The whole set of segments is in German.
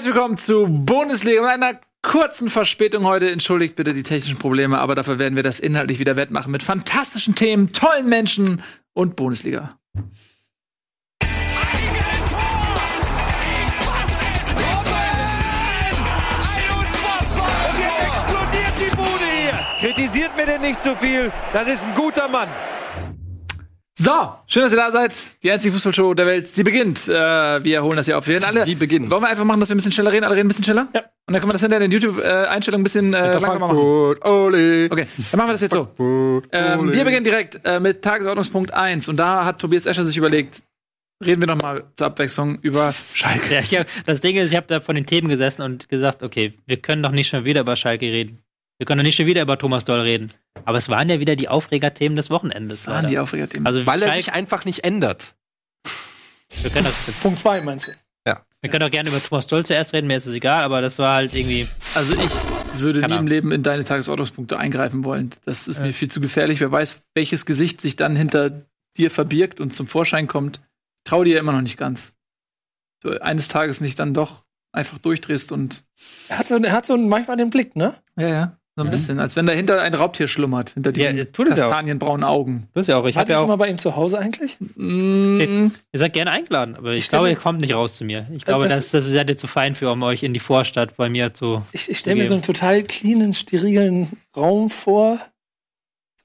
herzlich willkommen zu Bundesliga mit einer kurzen Verspätung heute. Entschuldigt bitte die technischen Probleme, aber dafür werden wir das inhaltlich wieder wettmachen mit fantastischen Themen, tollen Menschen und Bundesliga. Kritisiert mir denn nicht zu viel. Das ist ein guter Mann. So, schön, dass ihr da seid. Die einzige Fußballshow der Welt. Sie beginnt. Äh, wir holen das hier auf. Wir werden alle. Sie beginnen. Wollen wir einfach machen, dass wir ein bisschen schneller reden? Alle reden ein bisschen schneller? Ja. Und dann können wir das hinter den YouTube-Einstellungen ein bisschen äh, langsamer machen. Ole. Okay, dann machen wir das jetzt so. Ähm, wir beginnen direkt äh, mit Tagesordnungspunkt 1. Und da hat Tobias Escher sich überlegt, reden wir noch mal zur Abwechslung über Schalke. Ja, ich hab, das Ding ist, ich habe da von den Themen gesessen und gesagt, okay, wir können doch nicht schon wieder über Schalke reden. Wir können doch nicht schon wieder über Thomas Doll reden. Aber es waren ja wieder die Aufregerthemen des Wochenendes. Das waren leider. die Aufregerthemen. also Weil er sich einfach nicht ändert. wir, können doch, Punkt 2 meinst du? wir können doch gerne über Thomas Doll zuerst reden, mir ist es egal, aber das war halt irgendwie. Also ich würde nie im. Leben in deine Tagesordnungspunkte eingreifen wollen. Das ist mir viel zu gefährlich. Wer weiß, welches Gesicht sich dann hinter dir verbirgt und zum Vorschein kommt. Ich traue dir immer noch nicht ganz. Du eines Tages nicht dann doch einfach durchdrehst und Er hat so, er hat so manchmal den Blick, ne? ja, ja, so ein bisschen, als wenn dahinter ein Raubtier schlummert, hinter Ja, diesen tut es ja auch. kastanienbraunen Augen. Das ist ja auch, ich Hat habe er ja schon mal auch. bei ihm zu Hause eigentlich? Mm, Ihr seid gerne eingeladen, aber ich, Ich glaube, ihr kommt nicht raus zu mir. Ich glaube, Das- das, das, seid ihr zu fein für, um euch in die Vorstadt bei mir zu. Ich, ich stelle mir so einen total cleanen, sterilen Raum vor.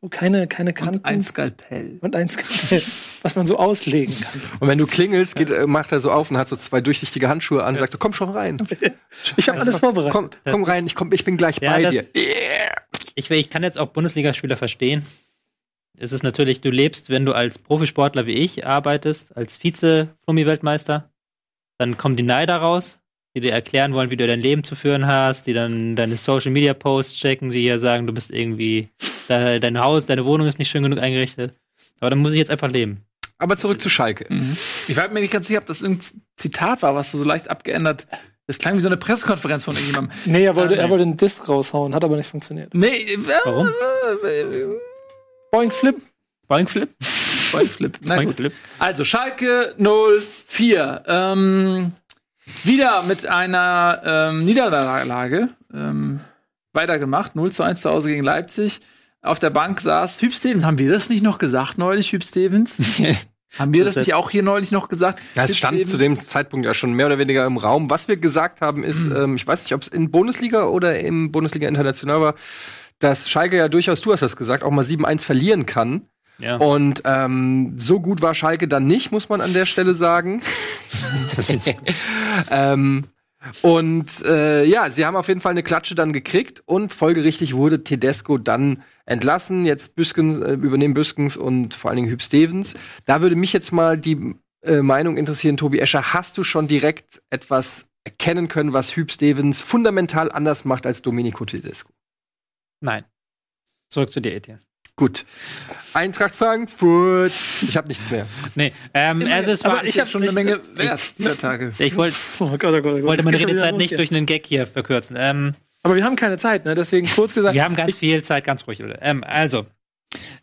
Keine, keine Kanten. und ein Skalpell. und ein Skalpell, was man so auslegen kann. Und wenn du klingelst, geht, äh, macht er so auf und hat so zwei durchsichtige Handschuhe an und sagt so, komm schon rein. Ich habe alles vorbereitet. Komm, komm rein, ich, komm, ich bin gleich Ja, bei das- dir. Ich, ich kann jetzt auch Bundesligaspieler verstehen. Es ist natürlich, du lebst, wenn du als Profisportler wie ich arbeitest, als Vize-Flummi-Weltmeister, dann kommen die Neider raus, die dir erklären wollen, wie du dein Leben zu führen hast, die dann deine Social-Media-Posts checken, die dir sagen, du bist irgendwie, dein Haus, deine Wohnung ist nicht schön genug eingerichtet. Aber dann muss ich jetzt einfach leben. Aber zurück zu Schalke. Mhm. Ich war mir nicht ganz sicher, ob das irgendein Zitat war, was du so leicht abgeändert. Das klang wie so eine Pressekonferenz von irgendjemandem. Nee, er wollte, Ah, nee. er wollte einen Disc raushauen, hat aber nicht funktioniert. Nee, äh, Warum? äh, Boing Flip. Boingflip? Boingflip. Na gut. Boingflip. Also Schalke 04. Ähm, wieder mit einer ähm, Niederlage ähm, weitergemacht. 0 zu 1 zu Hause gegen Leipzig. Auf der Bank saß Hüb Stevens. Haben wir das nicht noch gesagt neulich, Hüb Stevens? Haben wir das Das ist nicht auch hier neulich noch gesagt? Ja, es Hüb stand Stevens? zu dem Zeitpunkt ja schon mehr oder weniger im Raum. Was wir gesagt haben, ist, ähm, ich weiß nicht, ob es in Bundesliga oder im Bundesliga International war, dass Schalke ja durchaus, du hast das gesagt, auch mal 7-1 verlieren kann. Ja. Und ähm, so gut war Schalke dann nicht, muss man an der Stelle sagen. ähm, und äh, ja, sie haben auf jeden Fall eine Klatsche dann gekriegt und folgerichtig wurde Tedesco dann entlassen. Jetzt Büskens, äh, übernehmen Büskens und vor allen Dingen Hüb Stevens. Da würde mich jetzt mal die äh, Meinung interessieren, Tobi Escher. Hast du schon direkt etwas erkennen können, was Hüb Stevens fundamental anders macht als Domenico Tedesco? Nein. Zurück zu dir, Etienne. Gut. Eintracht Frankfurt. Ich habe nichts mehr. Nee, ähm, also es war, Aber ich habe schon eine Menge wert dieser Tage. Ich wollte Oh Gott, oh Gott, oh Gott. wollte meine Redezeit nicht hier. durch einen Gag hier verkürzen. Ähm, Aber wir haben keine Zeit, ne? Deswegen kurz gesagt. wir haben ganz viel Zeit, ganz ruhig, Leute. Ähm, also,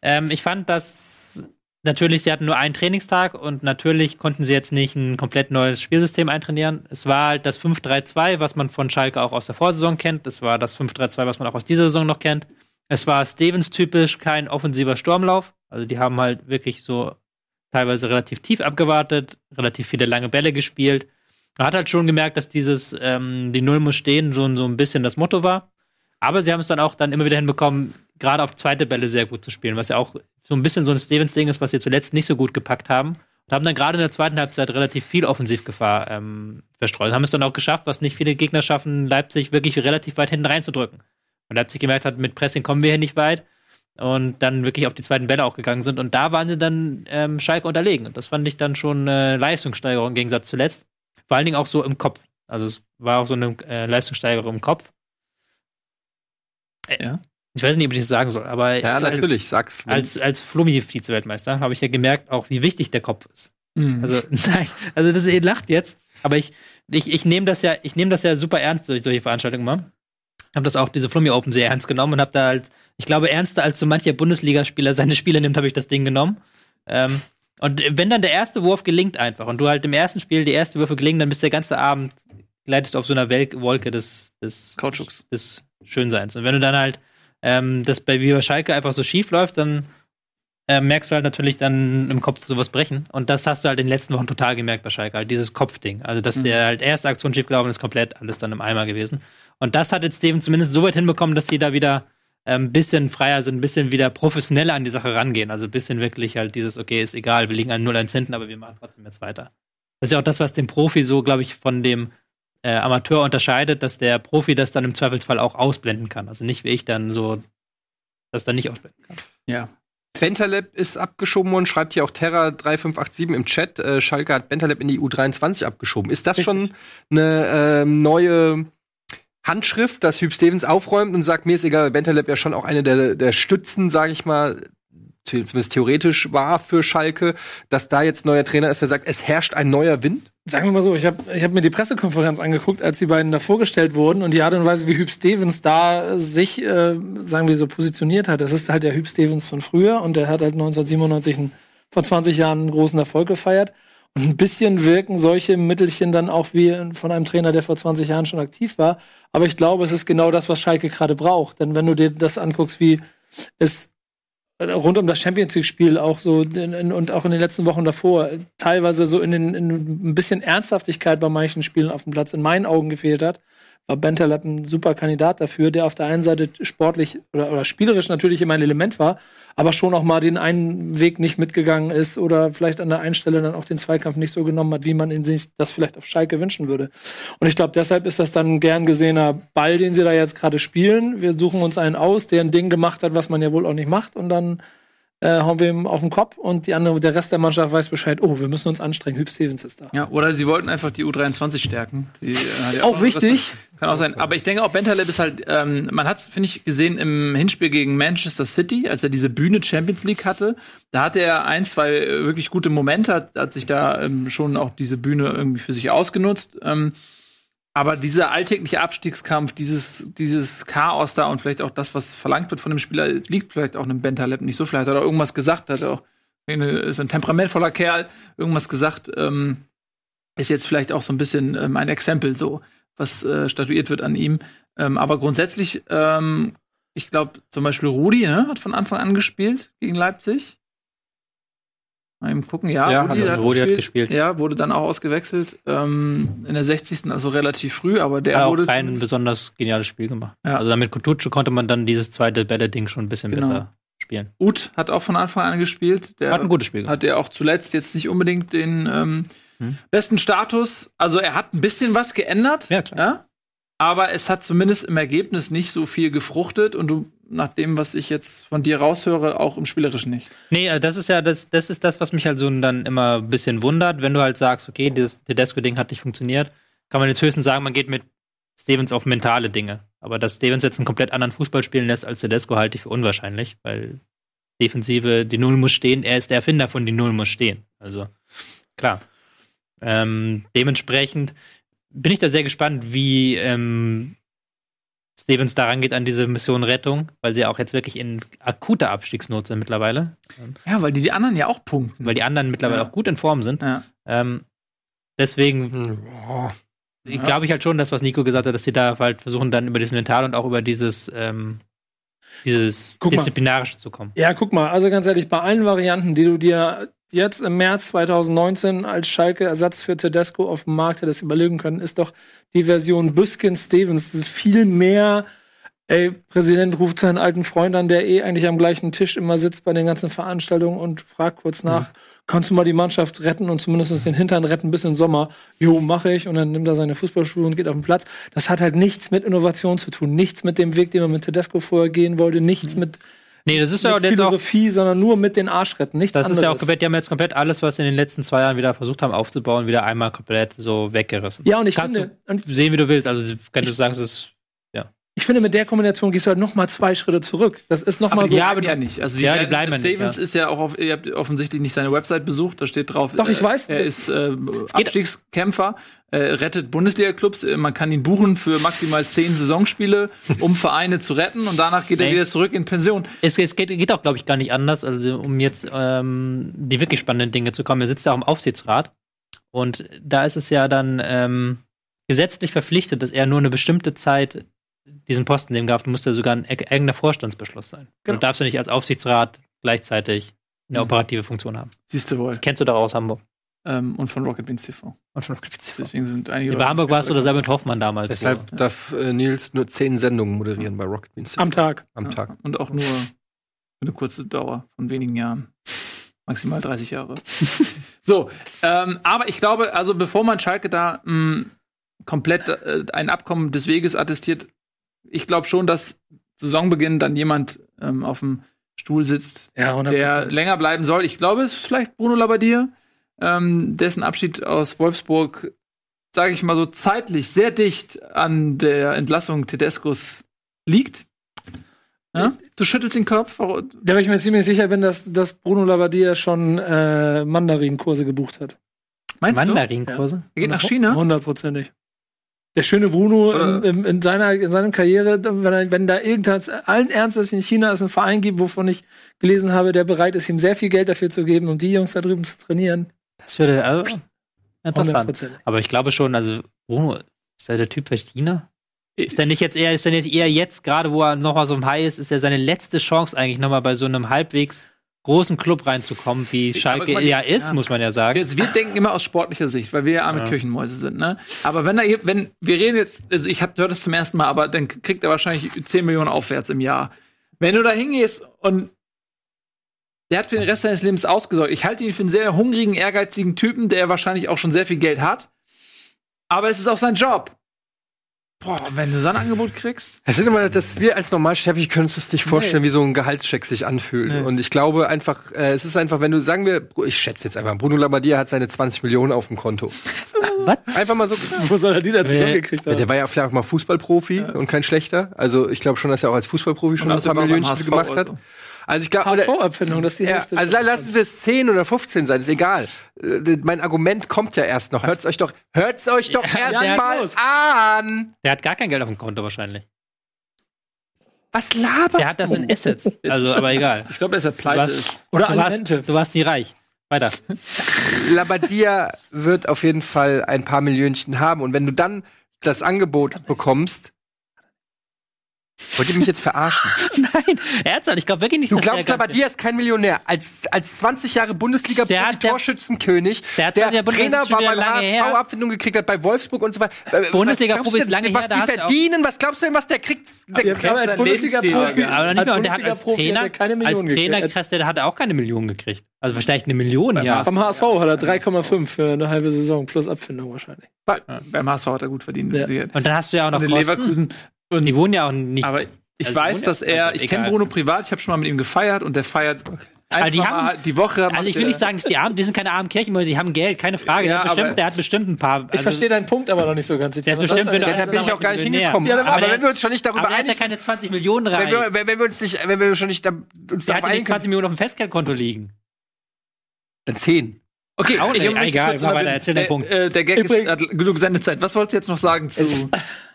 ähm, ich fand, dass natürlich, sie hatten nur einen Trainingstag und natürlich konnten sie jetzt nicht ein komplett neues Spielsystem eintrainieren. Es war halt das 5-3-2, was man von Schalke auch aus der Vorsaison kennt. Es war das 5-3-2, was man auch aus dieser Saison noch kennt. Es war Stevens-typisch kein offensiver Sturmlauf. Also die haben halt wirklich so teilweise relativ tief abgewartet, relativ viele lange Bälle gespielt. Man hat halt schon gemerkt, dass dieses ähm, die Null muss stehen schon so ein bisschen das Motto war. Aber sie haben es dann auch dann immer wieder hinbekommen, gerade auf zweite Bälle sehr gut zu spielen, was ja auch so ein bisschen so ein Stevens-Ding ist, was sie zuletzt nicht so gut gepackt haben. Und haben dann gerade in der zweiten Halbzeit relativ viel Offensivgefahr ähm, verstreut. Haben es dann auch geschafft, was nicht viele Gegner schaffen, Leipzig wirklich relativ weit hinten reinzudrücken. Und Leipzig gemerkt hat, mit Pressing kommen wir hier nicht weit. Und dann wirklich auf die zweiten Bälle auch gegangen sind. Und da waren sie dann ähm, Schalke unterlegen. Und das fand ich dann schon eine Leistungssteigerung im Gegensatz zuletzt. Vor allen Dingen auch so im Kopf. Also es war auch so eine äh, Leistungssteigerung im Kopf. Äh, Ja. Ich weiß nicht, ob ich das sagen soll, aber Ja, als, natürlich, sag's. als, als Flummi-Vize-Weltmeister habe ich ja gemerkt, auch wie wichtig der Kopf ist. Mhm. Also, nein, also das, ihr lacht jetzt, aber ich, ich, ich nehme das ja, ich nehme das ja super ernst, solche, solche Veranstaltungen immer. Habe das auch diese Flummi Open sehr ernst genommen und habe da halt, ich glaube, ernster als so mancher Bundesligaspieler seine Spiele nimmt, habe ich das Ding genommen. Ähm, und wenn dann der erste Wurf gelingt einfach und du halt im ersten Spiel die erste Würfe gelingen, dann bist du der ganze Abend gleitest auf so einer Wel Wolke des, des, Kautschuks. des Schönseins. Und wenn du dann halt ähm, das bei bei Schalke einfach so schief läuft, dann äh, merkst du halt natürlich dann im Kopf sowas brechen. Und das hast du halt in den letzten Wochen total gemerkt bei Schalke, halt dieses Kopfding. Also, dass der halt erste Aktion schief gelaufen ist, komplett alles dann im Eimer gewesen. Und das hat jetzt Steven zumindest so weit hinbekommen, dass sie da wieder ein ähm, bisschen freier sind, ein bisschen wieder professioneller an die Sache rangehen. Also ein bisschen wirklich halt dieses, okay, ist egal, wir liegen an 0 1 hinten, aber wir machen trotzdem jetzt weiter. Das ist ja auch das, was den Profi so, glaube ich, von dem äh, Amateur unterscheidet, dass der Profi das dann im Zweifelsfall auch ausblenden kann. Also nicht wie ich dann so das dann nicht ausblenden kann. Ja. Bentaleb ist abgeschoben worden, schreibt hier auch Terra3587 im Chat. Äh, Schalke hat Bentaleb in die U23 abgeschoben. Ist das schon eine äh, neue Handschrift, dass Hüb Stevens aufräumt und sagt, mir ist egal, Bentaleb ja schon auch eine der, der Stützen, sage ich mal, zumindest theoretisch war für Schalke, dass da jetzt neuer Trainer ist, der sagt, es herrscht ein neuer Wind? Sagen wir mal so, ich habe ich hab mir die Pressekonferenz angeguckt, als die beiden da vorgestellt wurden und die Art und Weise, wie Hüb Stevens da sich, äh, sagen wir so, positioniert hat. Das ist halt der Hüb Stevens von früher und der hat halt 1997 einen, vor 20 Jahren einen großen Erfolg gefeiert. Ein bisschen wirken solche Mittelchen dann auch wie von einem Trainer, der vor 20 Jahren schon aktiv war. Aber ich glaube, es ist genau das, was Schalke gerade braucht. Denn wenn du dir das anguckst, wie es rund um das Champions League-Spiel auch so in, und auch in den letzten Wochen davor teilweise so in, den, in ein bisschen Ernsthaftigkeit bei manchen Spielen auf dem Platz in meinen Augen gefehlt hat, war Bentaleb ein super Kandidat dafür, der auf der einen Seite sportlich oder, oder spielerisch natürlich immer ein Element war, aber schon auch mal den einen Weg nicht mitgegangen ist oder vielleicht an der einen Stelle dann auch den Zweikampf nicht so genommen hat, wie man in sich das vielleicht auf Schalke wünschen würde. Und ich glaube, deshalb ist das dann ein gern gesehener Ball, den sie da jetzt gerade spielen. Wir suchen uns einen aus, der ein Ding gemacht hat, was man ja wohl auch nicht macht und dann äh, hauen wir ihm auf den Kopf und die andere, der Rest der Mannschaft weiß Bescheid, oh, wir müssen uns anstrengen, Hüb Stevens ist da. Ja, oder sie wollten einfach die U23 stärken. Die, äh, auch, auch wichtig. Kann auch sein. Aber ich denke auch, Bentaleb ist halt, ähm, man hat es, finde ich, gesehen im Hinspiel gegen Manchester City, als er diese Bühne Champions League hatte. Da hatte er ein, zwei äh, wirklich gute Momente, hat, hat sich da ähm, schon auch diese Bühne irgendwie für sich ausgenutzt. Ähm, aber dieser alltägliche Abstiegskampf, dieses, dieses Chaos da und vielleicht auch das, was verlangt wird von dem Spieler, liegt vielleicht auch einem Bentaleb nicht so. Vielleicht hat er irgendwas gesagt, hat er auch, ist ein temperamentvoller Kerl, irgendwas gesagt, ähm, ist jetzt vielleicht auch so ein bisschen ähm, ein Exempel so, was äh, statuiert wird an ihm. Ähm, aber grundsätzlich, ähm, ich glaube, zum Beispiel Rudi ne, hat von Anfang an gespielt gegen Leipzig. Mal eben gucken, ja, ja Rudi, hat, Rudi gespielt. hat, gespielt. Ja, wurde dann auch ausgewechselt ähm, in der 60. also relativ früh, aber der hat wurde auch kein besonders geniales Spiel gemacht. Ja. Also damit Kutucu konnte man dann dieses zweite Bälle-Ding schon ein bisschen genau. besser spielen. Uth hat auch von Anfang an gespielt. Der hat ein gutes Spiel. Gemacht. Hat er auch zuletzt jetzt nicht unbedingt den ähm, hm. besten Status. Also er hat ein bisschen was geändert. Ja, klar. Ja? Aber es hat zumindest im Ergebnis nicht so viel gefruchtet und du nach dem, was ich jetzt von dir raushöre, auch im Spielerischen nicht. Nee, äh, das ist ja das, das ist das, was mich halt so dann immer ein bisschen wundert, wenn du halt sagst, okay, das Tedesco-Ding hat nicht funktioniert, kann man jetzt höchstens sagen, man geht mit Stevens auf mentale Dinge. Aber dass Stevens jetzt einen komplett anderen Fußball spielen lässt als Tedesco, halte ich für unwahrscheinlich, weil Defensive, die Null muss stehen, er ist der Erfinder von die Null muss stehen. Also, klar. Ähm, dementsprechend bin ich da sehr gespannt, wie ähm, Stevens daran geht an diese Mission Rettung, weil sie auch jetzt wirklich in akuter Abstiegsnot sind mittlerweile. Ja, weil die, die anderen ja auch punkten. Weil die anderen mittlerweile ja. auch gut in Form sind. Ja. Ähm, deswegen ja. glaube ich halt schon, das, was Nico gesagt hat, dass sie da halt versuchen, dann über das Mental und auch über dieses, ähm, dieses guck Disziplinarische mal. zu kommen. Ja, guck mal, also ganz ehrlich, bei allen Varianten, die du dir jetzt im März 2019 als Schalke Ersatz für Tedesco auf dem Markt hättest überlegen können, ist doch die Version Büskin Stevens viel mehr ey, Präsident ruft seinen alten Freund an, der eh eigentlich am gleichen Tisch immer sitzt bei den ganzen Veranstaltungen und fragt kurz nach, mhm. kannst du mal die Mannschaft retten und zumindest den Hintern retten bis in den Sommer? Jo, mache ich. Und dann nimmt er seine Fußballschuhe und geht auf den Platz. Das hat halt nichts mit Innovation zu tun, nichts mit dem Weg, den man mit Tedesco vorher gehen wollte, nichts mhm. mit Nee, das ist ja auch Philosophie, auch, sondern nur mit den Arschretten, nichts das anderes. ist ja auch komplett, die haben jetzt komplett alles, was sie in den letzten zwei Jahren wieder versucht haben aufzubauen, wieder einmal komplett so weggerissen. Ja, und ich Kannst finde, du sehen, wie du willst. Also, kannst du sagen, es ist ich finde, mit der Kombination gehst du halt noch mal zwei Schritte zurück. Das ist noch mal so. Ja, aber ja nicht. Also die, ja, die bleiben ja nicht. Stevens ist ja auch auf, ihr habt offensichtlich nicht seine Website besucht. Da steht drauf. Doch, ich weiß. Er ist äh, Abstiegskämpfer, äh, rettet Bundesliga-Clubs. Äh, man kann ihn buchen für maximal zehn Saisonspiele, um Vereine zu retten. Und danach geht nee. er wieder zurück in Pension. Es, es geht, geht, auch, glaube ich, gar nicht anders. Also um jetzt ähm, die wirklich spannenden Dinge zu kommen. Er sitzt ja auch im Aufsichtsrat. Und da ist es ja dann ähm, gesetzlich verpflichtet, dass er nur eine bestimmte Zeit diesen Posten nehmen darf. Du musst ja sogar ein e- eigener Vorstandsbeschluss sein. Genau. Du darfst ja nicht als Aufsichtsrat gleichzeitig eine Mhm. operative Funktion haben. Siehst du wohl. Kennst du doch aus Hamburg. Ähm, und von Rocket Beans TV. Und von Rocket Deswegen sind einige. Bei Hamburg warst du da selber mit Hoffmann damals. Deshalb wo- darf äh, Nils nur zehn Sendungen moderieren bei Rocket Beans Am Tag. am Ja, Tag. Und auch nur für eine kurze Dauer von wenigen Jahren. Maximal 30 Jahre. so, ähm, aber ich glaube, also bevor man Schalke da mh, komplett äh, ein Abkommen des Weges attestiert, ich glaube schon, dass Saisonbeginn dann jemand ähm, auf dem Stuhl sitzt, Ja, 100%. der länger bleiben soll. Ich glaube, es ist vielleicht Bruno Labbadia, ähm, dessen Abschied aus Wolfsburg, sage ich mal so, zeitlich sehr dicht an der Entlassung Tedescos liegt. Ja? Du schüttelst den Kopf. Da bin ich mir ziemlich sicher bin, dass, dass Bruno Labbadia schon äh, Mandarin-Kurse gebucht hat. Meinst du? Mandarinkurse? Er geht nach China? Hundertprozentig. Der schöne Bruno in, in, in seiner in seiner Karriere, wenn, er, wenn da irgendwas allen Ernstes in China es einen Verein gibt, wovon ich gelesen habe, der bereit ist, ihm sehr viel Geld dafür zu geben, um die Jungs da drüben zu trainieren. Das würde also, interessant. Aber ich glaube schon, also Bruno, ist der der Typ für China? Ist der nicht jetzt eher, ist der nicht eher jetzt, gerade wo er noch mal so im High ist, ist ja seine letzte Chance eigentlich noch mal bei so einem halbwegs großen Club reinzukommen, wie Aber Schalke ja ist, ja. muss man ja sagen. Jetzt, wir denken immer aus sportlicher Sicht, weil wir ja arme Ja. Kirchenmäuse sind, ne? Aber wenn er, wenn, wir reden jetzt, also ich hab, hör das zum ersten Mal, aber dann kriegt er wahrscheinlich 10 Millionen aufwärts im Jahr. Wenn du da hingehst und der hat für den Rest seines Lebens ausgesorgt. Ich halte ihn für einen sehr hungrigen, ehrgeizigen Typen, der wahrscheinlich auch schon sehr viel Geld hat. Aber es ist auch sein Job. Boah, wenn du so ein Angebot kriegst. Es sind immer, dass wir als Normalsterbliche können uns das nicht vorstellen, Nee. wie so ein Gehaltscheck sich anfühlt. Nee. Und ich glaube einfach, äh, es ist einfach, wenn du, sagen wir, ich schätze jetzt einfach, Bruno Labbadia hat seine 20 Millionen auf dem Konto. Was? Einfach mal so. Wo soll er die da zusammengekriegt Ja, haben? der war ja vielleicht auch mal Fußballprofi und kein schlechter. Also ich glaube schon, dass er auch als Fußballprofi schon ein paar Millionen gemacht hat. Also ich glaube, HSV-Abfindung, das ist die ja, Hälfte. also lassen wir es 10 oder 15 sein, ist egal. Äh, Mein Argument kommt ja erst noch. Hört's euch doch, hört's euch doch Ja, erst ja, mal los. an. Der hat gar kein Geld auf dem Konto wahrscheinlich. Was laberst Der hat das du? in Assets. Also, aber egal. Ich glaube, dass er Du pleite warst, ist. Oder du, warst, du warst nie reich. Weiter. Labadia wird auf jeden Fall ein paar Millionchen haben. Und wenn du dann das Angebot bekommst, wollt ihr mich jetzt verarschen? Nein, ernsthaft, ich glaube wirklich nicht, Du glaubst, ganz- Labadia ist kein Millionär. Als, als 20 Jahre bundesliga Der hat- der- torschützenkönig der hat der der Bundesliga Trainer war beim lange HSV, her. Abfindung gekriegt hat bei Wolfsburg und so weiter. Äh, was Bundesliga-Profi ist lange Was her, da die verdienen, was glaubst du denn, was der kriegt? Der Ja, aber als Bundesliga-Profi Aber nicht als mehr. Und der hat als Bundesliga-Profi hat Trainer, er keine als Millionen Trainer gekriegt. der hat auch keine Millionen gekriegt. Also vielleicht eine Million, ja. Beim HSV hat er 3,5 für eine halbe Saison plus Abfindung wahrscheinlich. Beim HSV hat er gut verdient. Ja. Und dann hast du ja auch noch. Leverkusen. Und Die wohnen ja auch nicht. Aber ich Also, weiß, dass er, also ich kenne. Bruno privat, ich habe schon mal mit ihm gefeiert und der feiert einfach die haben- mal die Woche. also ich will nicht sagen, dass die armen, die sind keine armen Kirchenmäuse, die haben Geld, keine Frage. Ja, der, hat bestimmt, der hat bestimmt ein paar. Ich also, verstehe deinen Punkt aber noch nicht so ganz. Der ist bestimmt? Ja, da bin ich auch gar nicht Millionär. hingekommen. Ja, aber aber wenn der wir uns schon nicht darüber ist ja keine 20 Millionen reich. wenn wir, wenn, wenn wir uns nicht, wenn wir schon nicht da, uns Der hat einigen 20 Millionen auf dem Festgeldkonto liegen. dann 10. Okay, Auch nicht. mich Egal, zu weiter, erzähl den Äh, Punkt. Äh, der Gag ist, hat genug Sendezeit. Was wolltest du jetzt noch sagen zu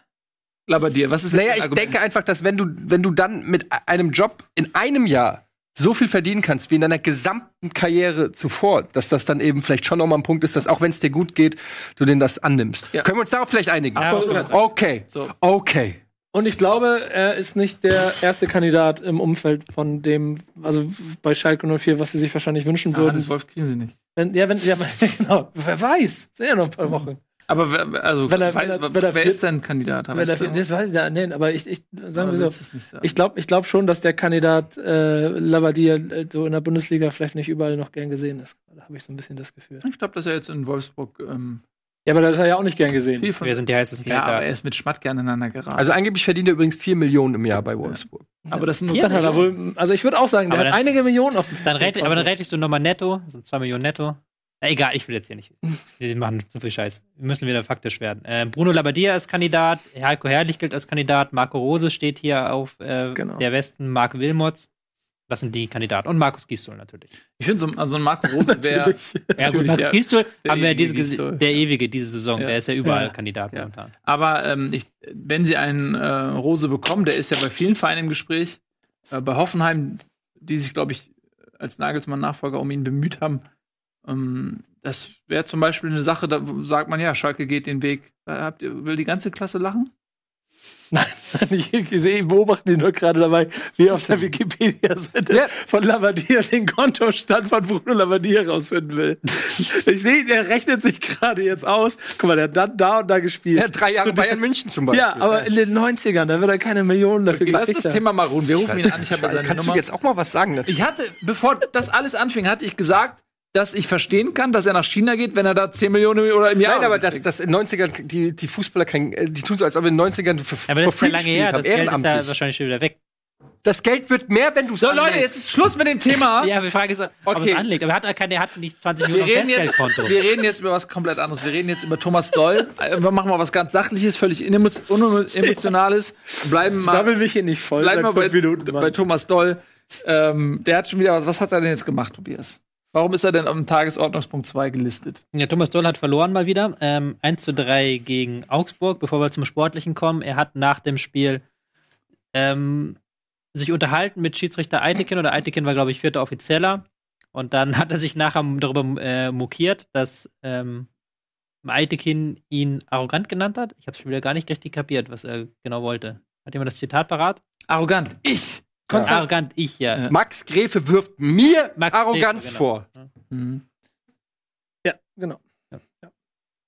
Labadier? Was ist Naja, ich Argument? denke einfach, dass wenn du, wenn du dann mit einem Job in einem Jahr so viel verdienen kannst wie in deiner gesamten Karriere zuvor, dass das dann eben vielleicht schon nochmal ein Punkt ist, dass auch wenn es dir gut geht, du den das annimmst. Ja. Können wir uns darauf vielleicht einigen? Absolut. Okay. So. Okay. Und ich glaube, er ist nicht der erste Kandidat im Umfeld von dem, also bei Schalke 04, was sie sich wahrscheinlich wünschen Ah, würden. Hannes Wolf kriegen sie nicht. Wenn, ja, wenn, ja, genau. Wer weiß? Sind ja noch ein paar Wochen. Aber wer, also, Wenn er- wei- wenn er- wenn er wer ist denn Kandidat? Wenn er, das weiß ich ja, nee, aber ich, ich sagen wir so. so. Ich glaube ich glaub schon, dass der Kandidat äh, Labadia äh, so in der Bundesliga vielleicht nicht überall noch gern gesehen ist. Da habe ich so ein bisschen das Gefühl. ich glaube, dass er jetzt in Wolfsburg ähm, Ja, aber da ist er ja auch nicht gern gesehen. viel von. Wir sind die heißesten ja, aber er ist mit Schmatt gerne ineinander geraten. Also angeblich verdient er übrigens 4 Millionen im Jahr bei Wolfsburg. aber das sind nur Dann hat er wohl, also ich würde auch sagen, der Aber hat dann- einige Millionen auf dem Dann rate, aber dann ratest du nochmal netto, das sind 2 Millionen netto. Na, egal, ich will jetzt hier nicht. Wir machen zu viel Scheiß. Wir müssen wieder faktisch werden. Äh, Bruno Labbadia ist Kandidat, Heiko Herrlich gilt als Kandidat, Marco Rose steht hier auf äh, Genau. der Westen, Marc Wilmots. Das sind die Kandidaten. Und Markus Gisdol natürlich. Ich finde, so, also ein Marco Rose wäre. Natürlich. Ja, gut, Markus ja. Gisdol Der haben wir ewige diese, Gisdol. der ewige diese Saison. Ja. Der ist ja überall Ja. Kandidat Ja. momentan. Aber ähm, ich, wenn sie einen äh, Rose bekommen, der ist ja bei vielen Vereinen im Gespräch. Äh, bei Hoffenheim, die sich, glaube ich, als Nagelsmann-Nachfolger um ihn bemüht haben, Ähm, das wäre zum Beispiel eine Sache, da sagt man ja, Schalke geht den Weg. Äh, habt ihr, will die ganze Klasse lachen? Nein, ich, ich sehe, ich beobachte ihn nur gerade dabei, wie er auf der Wikipedia-Seite Ja. von Lavadier den Kontostand von Bruno Lavadier rausfinden will. Ich sehe, der rechnet sich gerade jetzt aus. Guck mal, der hat dann da und da gespielt. Er hat drei Jahre der- Bayern München zum Beispiel. Ja, aber in den 90ern, da wird er keine Millionen dafür Lass gekriegt das. Thema mal ruhen. Wir rufen ihn an. Ich habe ja seine Kannst Nummer. du jetzt auch mal was sagen dazu? Ich hatte, bevor das alles anfing, hatte ich gesagt, dass ich verstehen kann, dass er nach China geht, wenn er da 10 Millionen oder im Jahr Nein, aber das, das in 90ern, die, die Fußballer, kein, die tun so, als ob in den 90ern für, Aber das ist ja lange her. Das Geld ist ja wahrscheinlich schon wieder weg. Das Geld wird mehr, wenn du So, Leute, jetzt ist Schluss mit dem Thema. Ja, die Frage ist, ob Okay. es anlegt. Aber er hat, keine, er hat nicht 20 Wir Millionen auf reden, jetzt, wir reden jetzt über was komplett anderes. Wir reden jetzt über Thomas Doll. Äh, Wir machen mal was ganz Sachliches, völlig unemotionales. Bleiben mal, Sammel mich hier nicht voll. bleiben mal bei, bei Thomas Doll. Ähm, der hat schon wieder was. Was hat er denn jetzt gemacht, Tobias? Warum ist er denn am Tagesordnungspunkt 2 gelistet? Ja, Thomas Doll hat verloren mal wieder. Ähm, 1 zu 3 gegen Augsburg, bevor wir zum Sportlichen kommen. Er hat nach dem Spiel ähm, sich unterhalten mit Schiedsrichter Eitekin oder Eitekin war, glaube ich, vierter Offizieller. Und dann hat er sich nachher darüber äh, mokiert, dass ähm, Eitekin ihn arrogant genannt hat. Ich habe es wieder gar nicht richtig kapiert, was er genau wollte. Hat jemand das Zitat parat? Arrogant. Ich. Arrogant, ich, ja. Max Gräfe wirft mir Max Arroganz Gräfe, genau. vor. Mhm. Ja, genau. Ja. Ja.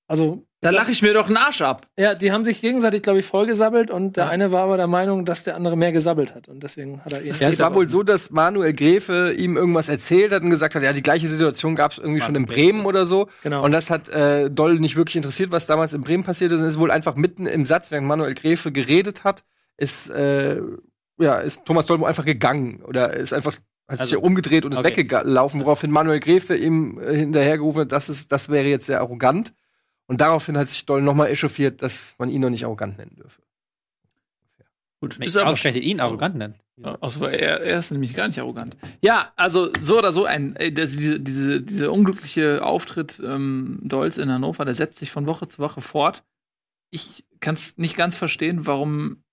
Also, Da lache ich mir doch einen Arsch ab. ja, die haben sich gegenseitig, glaube ich, vollgesabbelt und der Ja. eine war aber der Meinung, dass der andere mehr gesabbelt hat und deswegen hat er ihn. Ja, es war wohl so, dass Manuel Gräfe ihm irgendwas erzählt hat und gesagt hat, ja, die gleiche Situation gab es irgendwie schon in Bremen oder so. Genau. Und das hat äh, Doll nicht wirklich interessiert, was damals in Bremen passiert ist. Und ist wohl einfach mitten im Satz, während Manuel Gräfe geredet hat, ist, äh, ja, ist Thomas Doll wohl einfach gegangen. Oder ist einfach, hat sich Also, ja umgedreht und ist okay. weggelaufen, woraufhin Manuel Gräfe ihm äh, hinterhergerufen hat, das, ist, das wäre jetzt sehr arrogant. Und daraufhin hat sich Doll nochmal echauffiert, dass man ihn noch nicht arrogant nennen dürfe. Gut, Ist ausgerechnet ihn arrogant nennen. Ja, also er, er ist nämlich gar nicht arrogant. Ja, also so oder so ein äh, das, diese, diese, diese unglückliche Auftritt ähm, Dolls in Hannover, der setzt sich von Woche zu Woche fort. Ich kann es nicht ganz verstehen, warum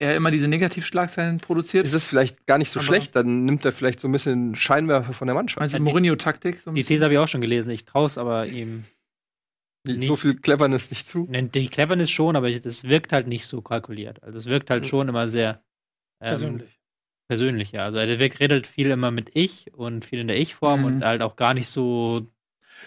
er immer diese Negativschlagzeilen produziert. Ist es vielleicht gar nicht so Aber- schlecht, dann nimmt er vielleicht so ein bisschen Scheinwerfer von der Mannschaft. Ja, die- Mourinho-Taktik? So ein Die? These habe ich auch schon gelesen. Ich traue es aber ihm. nicht. so viel Cleverness nicht zu. Die Cleverness schon, aber das wirkt halt nicht so kalkuliert. Also es wirkt halt schon immer sehr ähm, persönlich. persönlich, ja. Also er redet viel immer mit ich und viel in der Ich-Form Mhm. und halt auch gar nicht so.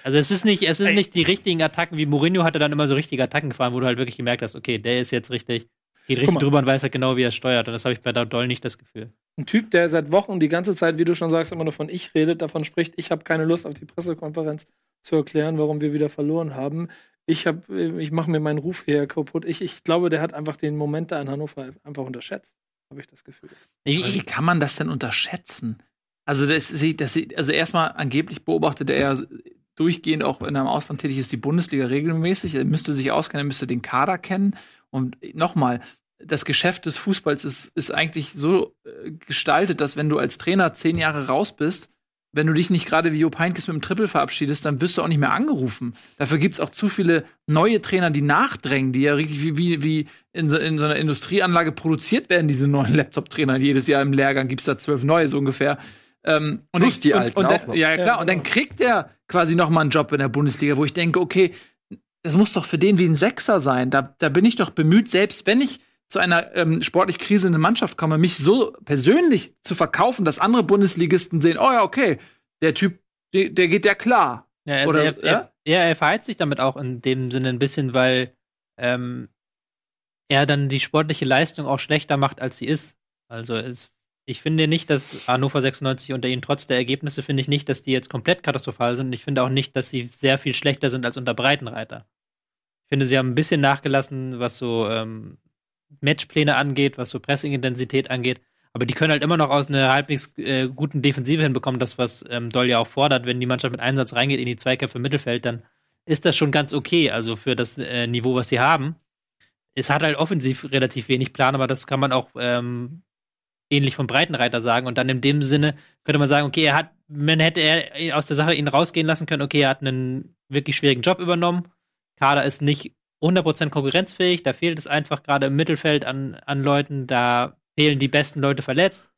Also es ist nicht, es ist Ey. nicht die richtigen Attacken, wie Mourinho hatte dann immer so richtige Attacken gefahren, wo du halt wirklich gemerkt hast, okay, der ist jetzt richtig, geht richtig drüber und weiß halt genau, wie er steuert. Und das habe ich bei Doll nicht das Gefühl. Ein Typ, der seit Wochen die ganze Zeit, wie du schon sagst, immer nur von ich redet, davon spricht, ich habe keine Lust auf die Pressekonferenz zu erklären, warum wir wieder verloren haben. Ich hab, äh, ich mache mir meinen Ruf hier kaputt. Ich, ich glaube, der hat einfach den Moment da in Hannover einfach unterschätzt, habe ich das Gefühl. Wie ich, kann man das denn unterschätzen? Also, das, sieht- das, also erstmal angeblich beobachtet er ja durchgehend auch in einem Ausland tätig ist, die Bundesliga regelmäßig. Er müsste sich auskennen, er müsste den Kader kennen. Und nochmal, das Geschäft des Fußballs ist, ist eigentlich so äh, gestaltet, dass wenn du als Trainer zehn Jahre raus bist, wenn du dich nicht gerade wie Jupp Heynckes mit dem Triple verabschiedest, dann wirst du auch nicht mehr angerufen. Dafür gibt es auch zu viele neue Trainer, die nachdrängen, die ja richtig wie, wie, wie in, so, in so einer Industrieanlage produziert werden, diese neuen Laptop-Trainer. Jedes Jahr im Lehrgang gibt es da zwölf neue, so ungefähr. Ähm, und Plus die und, alten und auch dann, noch. Ja, klar. Ja, Und dann kriegt er quasi noch mal einen Job in der Bundesliga, wo ich denke, okay, das muss doch für den wie ein Sechser sein. Da, da bin ich doch bemüht, selbst wenn ich zu einer ähm, sportlich krisenden Mannschaft komme, mich so persönlich zu verkaufen, dass andere Bundesligisten sehen, oh ja, okay, der Typ, der, der geht ja klar. Ja, also Oder- er, er, ja, er verheizt sich damit auch in dem Sinne ein bisschen, weil ähm, er dann die sportliche Leistung auch schlechter macht, als sie ist. Also es, ich finde nicht, dass Hannover 96 unter ihnen trotz der Ergebnisse finde ich nicht, dass die jetzt komplett katastrophal sind. Ich finde auch nicht, dass sie sehr viel schlechter sind als unter Breitenreiter. Ich finde, sie haben ein bisschen nachgelassen, was so ähm, Matchpläne angeht, was so Pressingintensität angeht. Aber die können halt immer noch aus einer halbwegs äh, guten Defensive hinbekommen, das, was ähm, Doll ja auch fordert, wenn die Mannschaft mit Einsatz reingeht in die Zweikämpfe im Mittelfeld, dann ist das schon ganz okay, also für das äh, Niveau, was sie haben. Es hat halt offensiv relativ wenig Plan, aber das kann man auch ähm, ähnlich vom Breitenreiter sagen. Und dann in dem Sinne könnte man sagen, okay, er hat, man hätte er aus der Sache ihn rausgehen lassen können, okay, er hat einen wirklich schwierigen Job übernommen. Kader ist nicht 100% konkurrenzfähig, da fehlt es einfach gerade im Mittelfeld an, an Leuten, da fehlen die besten Leute verletzt.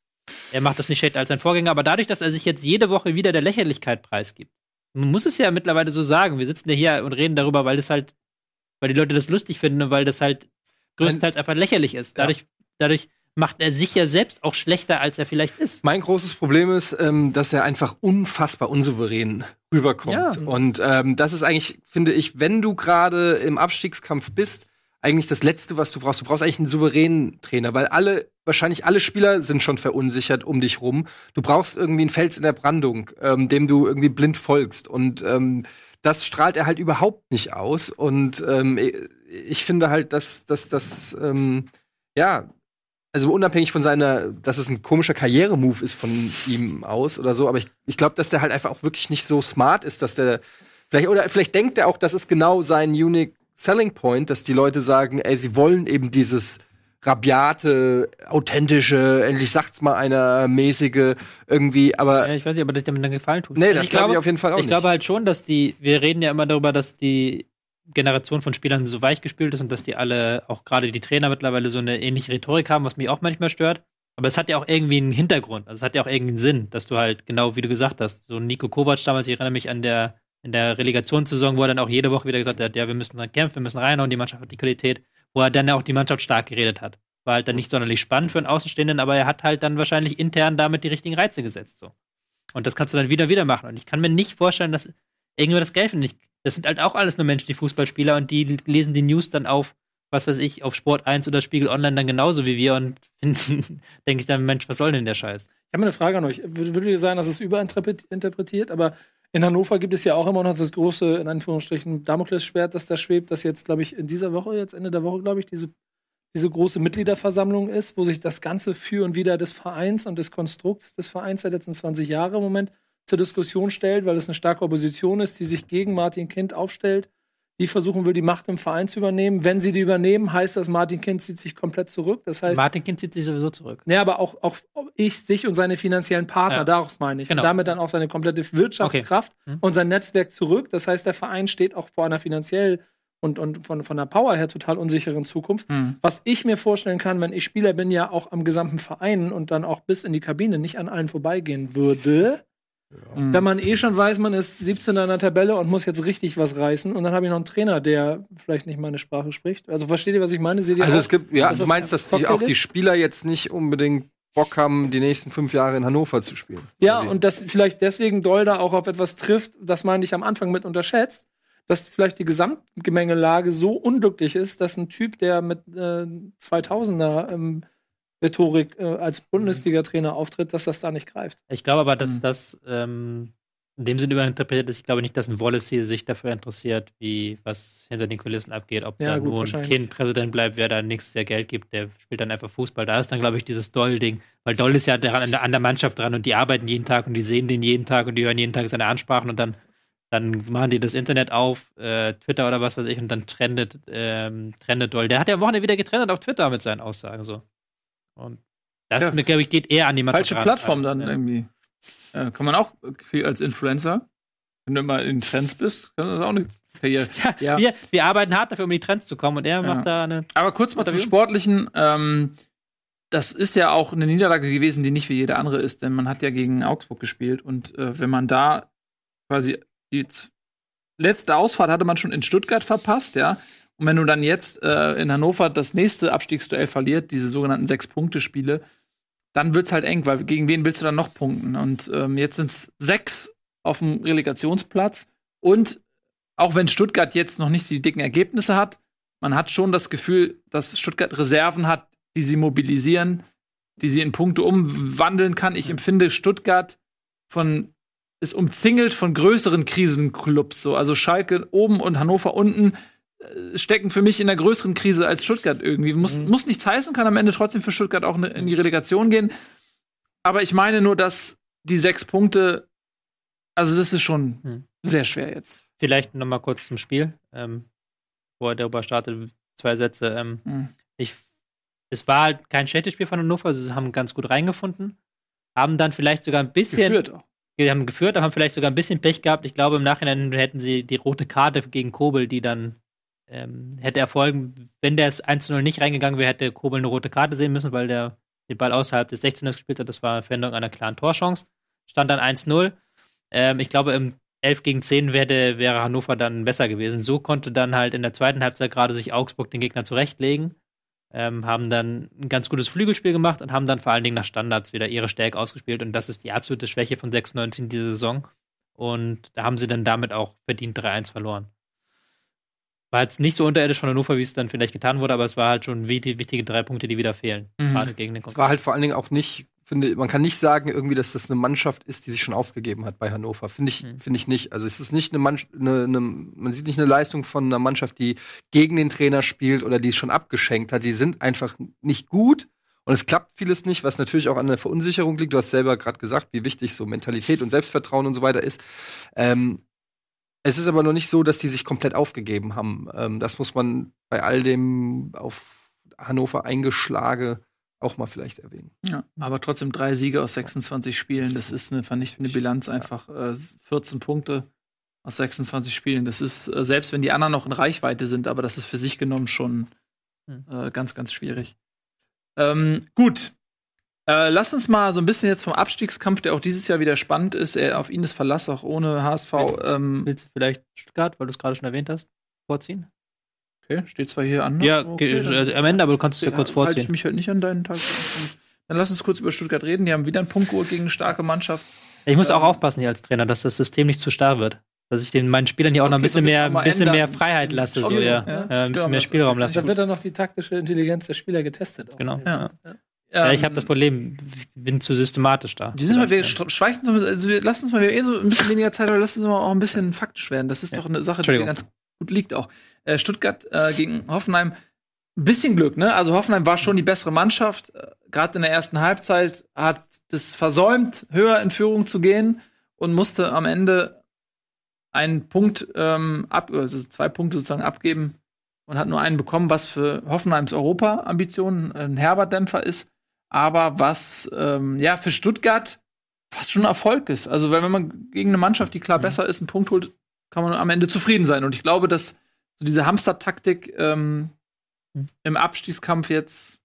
Er macht das nicht schlechter als sein Vorgänger, aber dadurch, dass er sich jetzt jede Woche wieder der Lächerlichkeit preisgibt, man muss es ja mittlerweile so sagen. Wir sitzen ja hier und reden darüber, weil das halt, weil die Leute das lustig finden und weil das halt größtenteils einfach lächerlich ist. Dadurch, dadurch macht er sich ja selbst auch schlechter, als er vielleicht ist. Mein großes Problem ist, ähm, dass er einfach unfassbar unsouverän rüberkommt. Ja. Und ähm, das ist eigentlich, finde ich, wenn du gerade im Abstiegskampf bist, eigentlich das Letzte, was du brauchst. Du brauchst eigentlich einen souveränen Trainer, weil alle, wahrscheinlich alle Spieler sind schon verunsichert um dich rum. Du brauchst irgendwie einen Fels in der Brandung, ähm, dem du irgendwie blind folgst. Und ähm, das strahlt er halt überhaupt nicht aus. Und ähm, ich finde halt, dass dass das, ähm, ja, also unabhängig von seiner, dass es ein komischer Karrieremove ist von ihm aus oder so, aber ich, ich glaube, dass der halt einfach auch wirklich nicht so smart ist, dass der vielleicht oder vielleicht denkt er auch, das ist genau sein unique selling point, dass die Leute sagen, ey, sie wollen eben dieses rabiate, authentische, endlich sagt's mal einer mäßige irgendwie, aber Ja, ich weiß nicht, aber das dir dann gefallen tut. nee, Also das glaube ich auf jeden Fall auch ich nicht. glaube halt schon, dass die, wir reden ja immer darüber, dass die Generation von Spielern so weichgespült ist und dass die alle, auch gerade die Trainer mittlerweile so eine ähnliche Rhetorik haben, was mich auch manchmal stört. Aber es hat ja auch irgendwie einen Hintergrund. Also es hat ja auch irgendwie einen Sinn, dass du halt, genau wie du gesagt hast, so Nico Kovac damals, ich erinnere mich an der, in der Relegationssaison, wo er dann auch jede Woche wieder gesagt hat, ja, wir müssen dann kämpfen, wir müssen reinhauen, die Mannschaft hat die Qualität, wo er dann auch die Mannschaft stark geredet hat. War halt dann nicht sonderlich spannend für einen Außenstehenden, aber er hat halt dann wahrscheinlich intern damit die richtigen Reize gesetzt, so. Und das kannst du dann wieder, wieder machen. Und ich kann mir nicht vorstellen, dass irgendwer das Geld findet. Das sind halt auch alles nur Menschen, die Fußballspieler und die lesen die News dann auf, was weiß ich, auf Sport 1 oder Spiegel Online dann genauso wie wir und denke ich dann, Mensch, was soll denn der Scheiß? Ich habe eine Frage an euch. Würde ihr sagen, dass es überinterpretiert? Aber in Hannover gibt es ja auch immer noch das große, in Anführungsstrichen, Damoklesschwert, das da schwebt, das jetzt, glaube ich, in dieser Woche, jetzt Ende der Woche, glaube ich, diese, diese große Mitgliederversammlung ist, wo sich das ganze Für und Wider des Vereins und des Konstrukts des Vereins der letzten 20 Jahre im Moment zur Diskussion stellt, weil es eine starke Opposition ist, die sich gegen Martin Kind aufstellt, die versuchen will, die Macht im Verein zu übernehmen. Wenn sie die übernehmen, heißt das, Martin Kind zieht sich komplett zurück. Das heißt, Martin Kind zieht sich sowieso zurück. ja, aber auch, auch ich, sich und seine finanziellen Partner, Ja. daraus meine ich. Genau. Und damit dann auch seine komplette Wirtschaftskraft Okay. Mhm. und sein Netzwerk zurück. Das heißt, der Verein steht auch vor einer finanziell und, und von, von der Power her total unsicheren Zukunft. Hm. Was ich mir vorstellen kann, wenn ich Spieler bin, ja auch am gesamten Verein und dann auch bis in die Kabine nicht an allen vorbeigehen würde. Hm. Wenn man eh schon weiß, man ist 17 in der Tabelle und muss jetzt richtig was reißen und dann habe ich noch einen Trainer, der vielleicht nicht meine Sprache spricht. Also versteht ihr, was ich meine? Seht ihr Also auch, es gibt, ja, du meinst, dass die, auch die? Spieler jetzt nicht unbedingt Bock haben, die nächsten fünf Jahre in Hannover zu spielen. Ja, Oder wie? und dass vielleicht deswegen Dolda auch auf etwas trifft, das meine ich am Anfang mit unterschätzt, dass vielleicht die Gesamtgemengelage so unglücklich ist, dass ein Typ, der mit äh, 2000er ähm, Rhetorik äh, als Bundesliga-Trainer auftritt, dass das da nicht greift. Ich glaube aber, dass Hm. das ähm, in dem Sinne überinterpretiert ist. Ich glaube nicht, dass ein Wallace hier sich dafür interessiert, wie was hinter den Kulissen abgeht. Ob Ja, da gut, nur ein. Kind Präsident bleibt, wer da nichts der Geld gibt, der spielt dann einfach Fußball. Da ist dann, glaube ich, dieses Doll-Ding. Weil Doll ist ja daran, an, der, an der Mannschaft dran und die arbeiten jeden Tag und die sehen den jeden Tag und die hören jeden Tag seine Ansprachen und dann, dann machen die das Internet auf, äh, Twitter oder was weiß ich, und dann trendet, ähm, trendet Doll. Der hat ja am Wochenende wieder getrennt auf Twitter mit seinen Aussagen so. Und das, Ja. glaube ich, geht eher an die Falsche Plattform als- dann ja. irgendwie. Ja, kann man auch viel als Influencer. Wenn du immer in Trends bist, kann das auch eine Karriere. Ja, Ja. Wir, wir arbeiten hart dafür, um in die Trends zu kommen und er macht da eine. Aber kurz mal zum? Sportlichen. Ähm, das ist ja auch eine Niederlage gewesen, die nicht wie jede andere ist, denn man hat ja gegen Augsburg gespielt und äh, wenn man da quasi die letzte Ausfahrt hatte man schon in Stuttgart verpasst, ja. Und wenn du dann jetzt äh, in Hannover das nächste Abstiegsduell verliert, diese sogenannten Sechs-Punkte-Spiele, dann wird's halt eng, weil gegen wen willst du dann noch punkten? Und ähm, jetzt sind's sechs auf dem Relegationsplatz und auch wenn Stuttgart jetzt noch nicht die dicken Ergebnisse hat, man hat schon das Gefühl, dass Stuttgart Reserven hat, die sie mobilisieren, die sie in Punkte umwandeln kann. Ich empfinde Stuttgart von ist umzingelt von größeren Krisenclubs. So. Also Schalke oben und Hannover unten stecken für mich in einer größeren Krise als Stuttgart irgendwie. Muss, muss nichts heißen, kann am Ende trotzdem für Stuttgart auch ne- in die Relegation gehen. Aber ich meine nur, dass die sechs Punkte, also das ist schon Hm. sehr schwer jetzt. Vielleicht noch mal kurz zum Spiel, ähm, wo er darüber startet. Zwei Sätze. Ähm, Hm. ich, es war halt kein schlechtes Spiel von Hannover. Sie haben ganz gut reingefunden. Haben dann vielleicht sogar ein bisschen. Geführt auch. Wir haben geführt, aber haben vielleicht sogar ein bisschen Pech gehabt. Ich glaube, im Nachhinein hätten sie die rote Karte gegen Kobel, die dann ähm, hätte erfolgen, wenn der 1-0 nicht reingegangen wäre, hätte Kobel eine rote Karte sehen müssen, weil der den Ball außerhalb des 16ers gespielt hat. Das war eine Veränderung einer klaren Torchance. Stand dann 1-0. Ähm, ich glaube, im 11 gegen 10 wäre, wäre Hannover dann besser gewesen. So konnte dann halt in der zweiten Halbzeit gerade sich Augsburg den Gegner zurechtlegen, ähm, haben dann ein ganz gutes Flügelspiel gemacht und haben dann vor allen Dingen nach Standards wieder ihre Stärke ausgespielt. Und das ist die absolute Schwäche von 96 in dieser Saison. Und da haben sie dann damit auch verdient 3-1 verloren. War jetzt nicht so unterirdisch von Hannover, wie es dann vielleicht getan wurde, aber es war halt schon wichtige, wichtige drei Punkte, die wieder fehlen. Mhm. Gerade gegen den Es war halt vor allen Dingen auch nicht, finde, man kann nicht sagen irgendwie, dass das eine Mannschaft ist, die sich schon aufgegeben hat bei Hannover. Finde ich, Mhm. finde ich nicht. Also es ist nicht eine Mannschaft, eine, eine, man sieht nicht eine Leistung von einer Mannschaft, die gegen den Trainer spielt oder die es schon abgeschenkt hat. Die sind einfach nicht gut. Und es klappt vieles nicht, was natürlich auch an der Verunsicherung liegt. Du hast selber gerade gesagt, wie wichtig so Mentalität und Selbstvertrauen und so weiter ist. Ähm, es ist aber noch nicht so, dass die sich komplett aufgegeben haben. Ähm, das muss man bei all dem auf Hannover eingeschlage auch mal vielleicht erwähnen. Ja, aber trotzdem drei Siege aus 26 Spielen, das ist eine vernichtende Bilanz, einfach äh, 14 Punkte aus 26 Spielen. Das ist, äh, selbst wenn die anderen noch in Reichweite sind, aber das ist für sich genommen schon Hm. äh, ganz, ganz schwierig. Ähm, gut. Äh, lass uns mal so ein bisschen jetzt vom Abstiegskampf, der auch dieses Jahr wieder spannend ist, äh, auf ihn ist Verlass, auch ohne HSV. Ähm, Willst du vielleicht Stuttgart, weil du es gerade schon erwähnt hast, vorziehen? okay, steht zwar hier an. ne? Ja, okay, äh, am Ende, aber du kannst es ja kurz Halte ich vorziehen. mich halt nicht an deinen Tag. Dann lass uns kurz über Stuttgart reden. Die haben wieder einen Punkt geholt gegen eine starke Mannschaft. Ich muss auch Ähm, aufpassen hier als Trainer, dass das System nicht zu starr wird. Dass ich den meinen Spielern hier auch noch ein Okay, bisschen so mehr, mal bisschen ändern. mehr Freiheit lasse, so Okay, ja. ja. Äh, ein Ja, bisschen mehr das- Spielraum lasse. Da wird dann noch die taktische Intelligenz der Spieler getestet. auch. Genau. Ja. Ja, ich Ähm, habe das Problem, ich bin zu systematisch da. Die sind heute, wir so, also wir lassen uns mal, wir eh so ein bisschen weniger Zeit, aber lassen uns mal auch ein bisschen faktisch werden. Das ist Ja. doch eine Sache, die ganz gut liegt auch. Äh, Stuttgart äh, gegen Hoffenheim, ein bisschen Glück, ne? Also Hoffenheim war schon die bessere Mannschaft. Äh, Gerade in der ersten Halbzeit hat das versäumt, höher in Führung zu gehen und musste am Ende einen Punkt ähm, ab, also zwei Punkte sozusagen abgeben und hat nur einen bekommen, was für Hoffenheims Europa-Ambitionen ein herber Dämpfer ist, aber was ähm, ja für Stuttgart fast schon ein Erfolg ist. Also wenn man gegen eine Mannschaft, die klar besser ist, einen Punkt holt, kann man am Ende zufrieden sein. Und ich glaube, dass so diese Hamster-Taktik ähm, im Abstiegskampf jetzt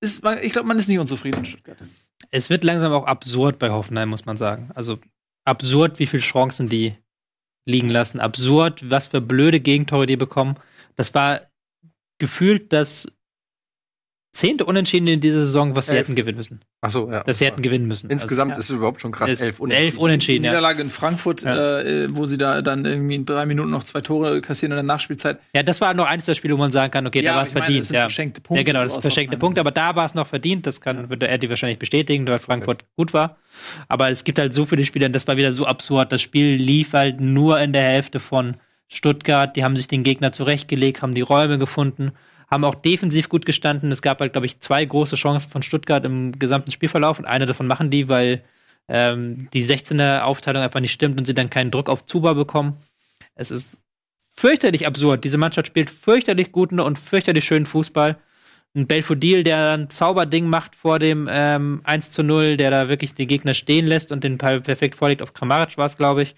ist, ich glaube, man ist nicht unzufrieden in Stuttgart. Es wird langsam auch absurd bei Hoffenheim, muss man sagen. Also absurd, wie viele Chancen die liegen lassen. Absurd, was für blöde Gegentore die bekommen. Das war gefühlt das zehnte Unentschieden in dieser Saison, was sie Elf. hätten gewinnen müssen. Ach so, ja. Das sie hätten gewinnen müssen. Insgesamt Also, ist es überhaupt schon krass. Es- elf elf Unentschieden. Die ja. Niederlage in Frankfurt, Ja. äh, wo sie da dann irgendwie in drei Minuten noch zwei Tore kassieren in der Nachspielzeit. Ja, das war noch eines der Spiele, wo man sagen kann, okay, da war es verdient. das sind ja. verschenkte Punkte. ja, genau, das ist verschenkte. Punkt, aber da war es noch verdient. Das kann, würde Eddie wahrscheinlich bestätigen, weil Frankfurt gut war. Aber es gibt halt so viele Spieler, und das war wieder so absurd. Das Spiel lief halt nur in der Hälfte von Stuttgart. Die haben sich den Gegner zurechtgelegt, haben die Räume gefunden, haben auch defensiv gut gestanden. Es gab halt, glaube ich, zwei große Chancen von Stuttgart im gesamten Spielverlauf und eine davon machen die, weil ähm, die 16er Aufteilung einfach nicht stimmt und sie dann keinen Druck auf Zuba bekommen. Es ist fürchterlich absurd. Diese Mannschaft spielt fürchterlich guten und fürchterlich schönen Fußball. Ein Belfodil, der ein Zauberding macht vor dem ähm, 1 zu 0, der da wirklich den Gegner stehen lässt und den perfekt vorlegt. Auf Kramaric war es, glaube ich.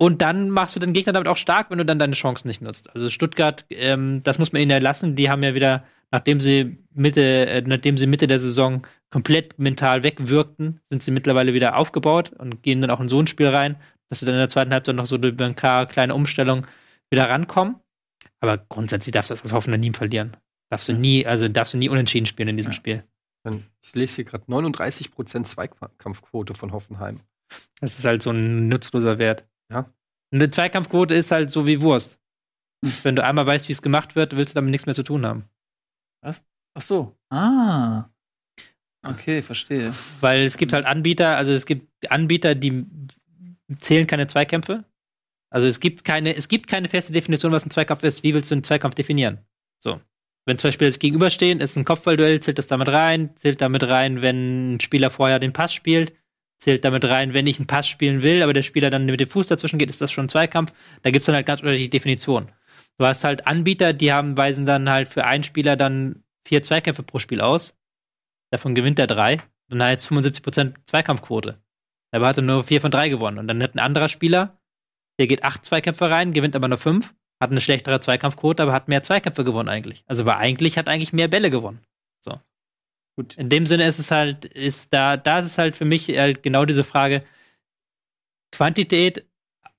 Und dann machst du den Gegner damit auch stark, wenn du dann deine Chancen nicht nutzt. Also Stuttgart, ähm, das muss man ihnen ja lassen. Die haben ja wieder, nachdem sie Mitte, äh, nachdem sie Mitte der Saison komplett mental wegwirkten, sind sie mittlerweile wieder aufgebaut und gehen dann auch in so ein Spiel rein, dass sie dann in der zweiten Halbzeit noch so durch ein paar kleine Umstellungen wieder rankommen. Aber grundsätzlich darfst du das als Hoffenheim nie verlieren. Darfst du nie, also darfst du nie unentschieden spielen in diesem Ja. Spiel. Ich lese hier gerade 39% Zweikampfquote von Hoffenheim. Das ist halt so ein nutzloser Wert. Ja. Eine Zweikampfquote ist halt so wie Wurst. Wenn du einmal weißt, wie es gemacht wird, willst du damit nichts mehr zu tun haben. Ach so. Ah. Okay, verstehe. Weil es gibt halt Anbieter, also es gibt Anbieter, die zählen keine Zweikämpfe. Also es gibt keine, es gibt keine feste Definition, was ein Zweikampf ist. Wie willst du einen Zweikampf definieren? So. Wenn zwei Spieler sich gegenüberstehen, ist ein Kopfballduell, zählt das damit rein, zählt damit rein, wenn ein Spieler vorher den Pass spielt, zählt damit rein, wenn ich einen Pass spielen will, aber der Spieler dann mit dem Fuß dazwischen geht, ist das schon ein Zweikampf. Da gibt es dann halt ganz unterschiedliche Definitionen. Du hast halt Anbieter, die haben, weisen dann halt für einen Spieler dann vier Zweikämpfe pro Spiel aus. Davon gewinnt er drei. Dann hat er jetzt 75% Zweikampfquote. Aber hat er nur vier von drei gewonnen. Und dann hat ein anderer Spieler, der geht acht Zweikämpfe rein, gewinnt aber nur fünf, hat eine schlechtere Zweikampfquote, aber hat mehr Zweikämpfe gewonnen eigentlich. Also war eigentlich, hat eigentlich mehr Bälle gewonnen. Gut. In dem Sinne ist es halt, ist da, da ist es halt für mich halt genau diese Frage, Quantität,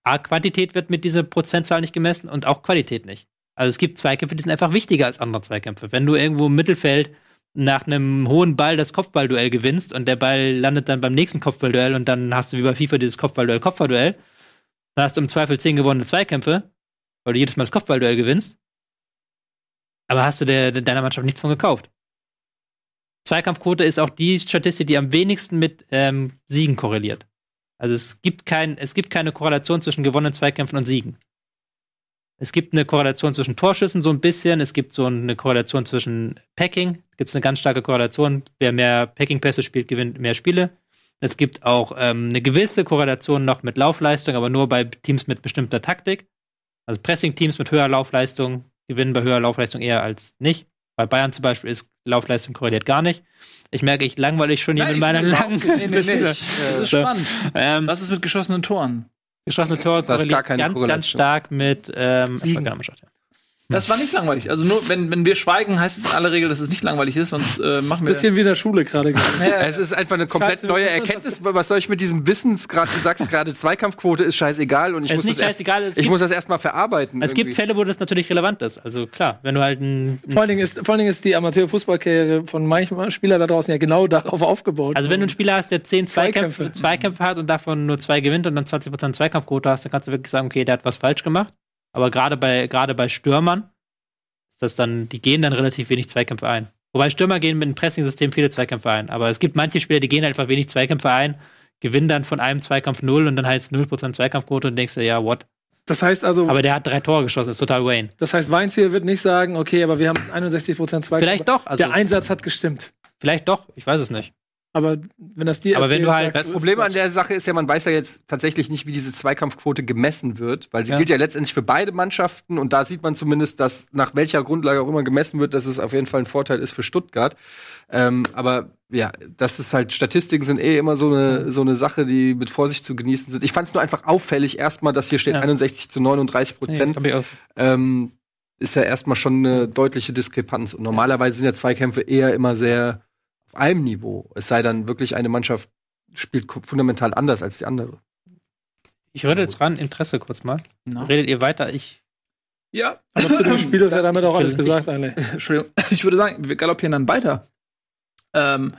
A, Quantität wird mit dieser Prozentzahl nicht gemessen und auch Qualität nicht. Also es gibt Zweikämpfe, die sind einfach wichtiger als andere Zweikämpfe. Wenn du irgendwo im Mittelfeld nach einem hohen Ball das Kopfballduell gewinnst und der Ball landet dann beim nächsten Kopfballduell und dann hast du wie bei FIFA dieses Kopfballduell, Kopfballduell, dann hast du im Zweifel zehn gewonnene Zweikämpfe, weil du jedes Mal das Kopfballduell gewinnst. Aber hast du der, deiner Mannschaft nichts von gekauft. Zweikampfquote ist auch die Statistik, die am wenigsten mit ähm, Siegen korreliert. Also es gibt, kein, es gibt keine Korrelation zwischen gewonnenen Zweikämpfen und Siegen. Es gibt eine Korrelation zwischen Torschüssen so ein bisschen. Es gibt so eine Korrelation zwischen Packing. Gibt es eine ganz starke Korrelation. Wer mehr Packing-Pässe spielt, gewinnt mehr Spiele. Es gibt auch ähm, eine gewisse Korrelation noch mit Laufleistung, aber nur bei Teams mit bestimmter Taktik. Also Pressing-Teams mit höherer Laufleistung gewinnen bei höherer Laufleistung eher als nicht. Bei Bayern zum Beispiel ist Laufleistung korreliert gar nicht. Ich merke, ich langweile schon hier Nein, mit ich meiner langen nee, nee, nee. Beschreibung. Das ist So. spannend. Ähm, Was ist mit geschossenen Toren? geschossene Tor Das ist gar korreliert keine ganz, ganz stark mit ähm, Siegen. Ja. Das war nicht langweilig. Also nur, wenn, wenn wir schweigen, heißt es in aller Regel, dass es nicht langweilig ist, sonst äh, machen wir. Bisschen wie in der Schule gerade. Es ist einfach eine komplett Scheiße, neue Erkenntnis. Was soll ich mit diesem Wissensgrad? Du sagst gerade, Zweikampfquote ist scheißegal und ich Es muss ist nicht das erst, ich gibt- muss das erstmal verarbeiten. Es gibt irgendwie. Fälle, wo das natürlich relevant ist. Also klar, wenn du halt ein, Vor allen, Dingen ist, vor allen Dingen ist die Amateurfußballkarriere von manchen Spielern da draußen ja genau darauf aufgebaut. also wenn du einen Spieler hast, der 10 Zweikämpfe, Zweikämpfe. Zweikämpfe hat und davon nur zwei gewinnt und dann 20% Zweikampfquote hast, dann kannst du wirklich sagen, okay, der hat was falsch gemacht. Aber gerade bei, gerade bei Stürmern ist das dann, die gehen dann relativ wenig Zweikämpfe ein. Wobei Stürmer gehen mit einem Pressing-System viele Zweikämpfe ein. Aber es gibt manche Spieler, die gehen einfach wenig Zweikämpfe ein, gewinnen dann von einem Zweikampf null und dann heißt es 0% Zweikampfquote und denkst du, ja, what? das heißt also, Aber der hat drei Tore geschossen, ist total Wayne. das heißt, Weinziel wird nicht sagen, okay, aber wir haben 61 Prozent Zweikampf. Vielleicht doch, also der Einsatz hat gestimmt. vielleicht doch, ich weiß es nicht. Aber wenn das dir Aber wenn du halt- sagst Das Problem an der Sache ist ja, man weiß ja jetzt tatsächlich nicht, wie diese Zweikampfquote gemessen wird, weil sie Ja. gilt ja letztendlich für beide Mannschaften und da sieht man zumindest, dass nach welcher Grundlage auch immer gemessen wird, dass es auf jeden Fall ein Vorteil ist für Stuttgart. Ähm, aber ja, das ist halt, Statistiken sind eh immer so eine, so eine Sache, die mit Vorsicht zu genießen sind. Ich fand es nur einfach auffällig, erstmal, dass hier steht Ja. 61 zu 39 Prozent. Auch. ähm, ist ja erstmal schon eine deutliche Diskrepanz. Und normalerweise sind ja Zweikämpfe eher immer sehr auf einem Niveau. Es sei dann wirklich eine Mannschaft spielt fundamental anders als die andere. Ich rede jetzt ran, Interesse kurz mal. Na? Redet ihr weiter? Ich. Ja, Aber zu dem Spiel ist ja damit auch alles Ich- gesagt, eigentlich. Entschuldigung. Ich würde sagen, wir galoppieren dann weiter. Ähm,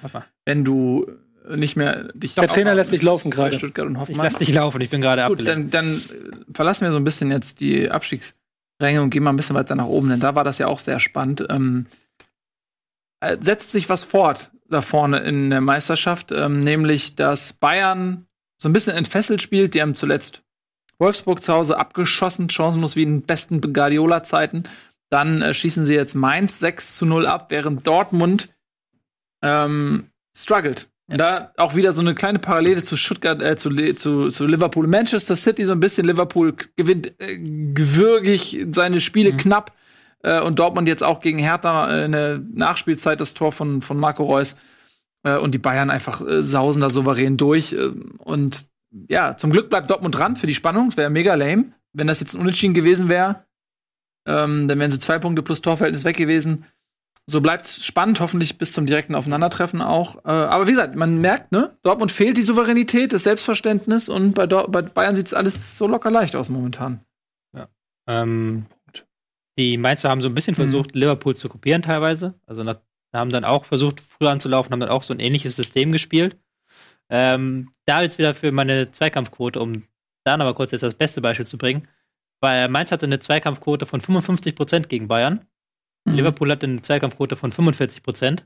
wenn du nicht mehr dich. Der Trainer lässt dich laufen gerade. Stuttgart und Ich Hoffenheim. lass dich laufen, ich bin gerade Gut, abgelenkt. dann, dann äh, verlassen wir so ein bisschen jetzt die Abstiegsränge und gehen mal ein bisschen weiter nach oben, denn da war das ja auch sehr spannend. Ähm, äh, setzt sich was fort da vorne in der Meisterschaft, ähm, nämlich dass Bayern so ein bisschen entfesselt spielt. Die haben zuletzt Wolfsburg zu Hause abgeschossen, chancenlos wie in besten Guardiola-Zeiten. Dann äh, schießen sie jetzt Mainz 6 zu 0 ab, während Dortmund ähm, struggelt. Und da auch wieder so eine kleine Parallele zu Stuttgart, äh, zu, zu, zu Liverpool. Manchester City so ein bisschen. Liverpool gewinnt äh, gewürgig seine Spiele knapp. Äh, und Dortmund jetzt auch gegen Hertha äh, in der Nachspielzeit das Tor von, von Marco Reus. Äh, und die Bayern einfach äh, sausen da souverän durch. Äh, und ja, zum Glück bleibt Dortmund dran für die Spannung. Es wäre mega lame, wenn das jetzt ein Unentschieden gewesen wäre. Ähm, dann wären sie zwei Punkte plus Torverhältnis weg gewesen. So bleibt spannend, hoffentlich bis zum direkten Aufeinandertreffen auch. Äh, aber wie gesagt, man merkt, ne, Dortmund fehlt die Souveränität, das Selbstverständnis und bei, Dor bei Bayern sieht es alles so locker leicht aus momentan. Ähm, die Mainzer haben so ein bisschen Mhm. versucht, Liverpool zu kopieren teilweise. Also haben dann auch versucht, früher anzulaufen, haben dann auch so ein ähnliches System gespielt. Ähm, da jetzt wieder für meine Zweikampfquote, um dann aber kurz jetzt das beste Beispiel zu bringen. Weil Mainz hatte eine Zweikampfquote von 55% gegen Bayern. Mhm. Liverpool hatte eine Zweikampfquote von 45%.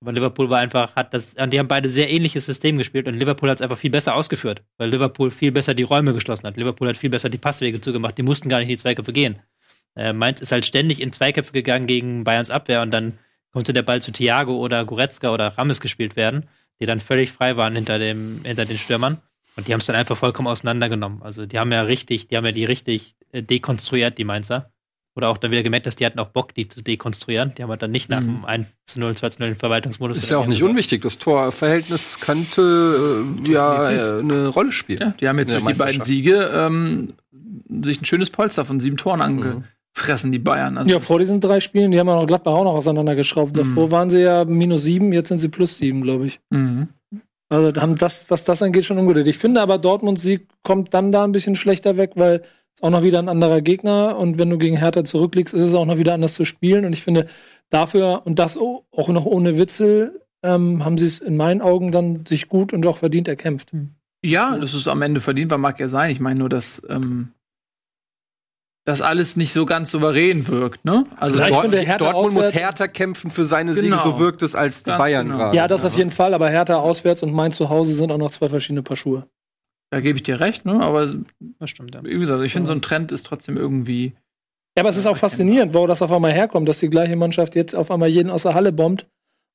Aber Liverpool war einfach, hat das, die haben beide sehr ähnliches System gespielt und Liverpool hat es einfach viel besser ausgeführt, weil Liverpool viel besser die Räume geschlossen hat. Liverpool hat viel besser die Passwege zugemacht, die mussten gar nicht in die Zweikämpfe gehen. Äh, Mainz ist halt ständig in Zweikämpfe gegangen gegen Bayerns Abwehr und dann konnte der Ball zu Thiago oder Goretzka oder Rames gespielt werden, die dann völlig frei waren hinter, dem, hinter den Stürmern. Und die haben es dann einfach vollkommen auseinandergenommen. Also die haben ja richtig, die haben ja die richtig äh, dekonstruiert, die Mainzer. Oder auch dann wieder gemerkt, dass die hatten auch Bock, die zu dekonstruieren. Die haben halt dann nicht nach dem 1 zu 0, 2 zu 0 den Verwaltungsmodus. Ist ja auch nicht unwichtig. Das Torverhältnis könnte äh, ja äh, eine Rolle spielen. Ja, die haben jetzt durch die beiden. Siege ähm, sich ein schönes Polster von sieben Toren angefressen, die Bayern. Also Ja, vor diesen drei Spielen, die haben ja noch Gladbach auch noch auseinandergeschraubt. Mhm. Davor waren sie ja minus sieben, jetzt sind sie plus sieben, glaube ich. Mhm. Also haben das, was das angeht, schon ungut. Ich finde aber, Dortmunds Sieg kommt dann da ein bisschen schlechter weg, weil es auch noch wieder ein anderer Gegner und wenn du gegen Hertha zurückliegst, ist es auch noch wieder anders zu spielen. Und ich finde, dafür und das auch noch ohne Witzel, ähm, haben sie es in meinen Augen dann sich gut und auch verdient erkämpft. Ja, das ist am Ende verdient, war mag ja sein. Ich meine nur, dass ähm, das alles nicht so ganz souverän wirkt, ne? Also Dort Dortmund muss auswärts- härter kämpfen für seine Siege, Genau. so wirkt es als die Ganz Bayern genau. gerade. Ja, das auf jeden Fall, aber Hertha auswärts und Mainz zu Hause sind auch noch zwei verschiedene Paar Schuhe. Da gebe ich dir recht, ne? Aber Das stimmt, ja. wie gesagt, ich finde, so ein Trend ist trotzdem irgendwie. Ja, aber es ist auch faszinierend, wo das auf einmal herkommt, dass die gleiche Mannschaft jetzt auf einmal jeden aus der Halle bombt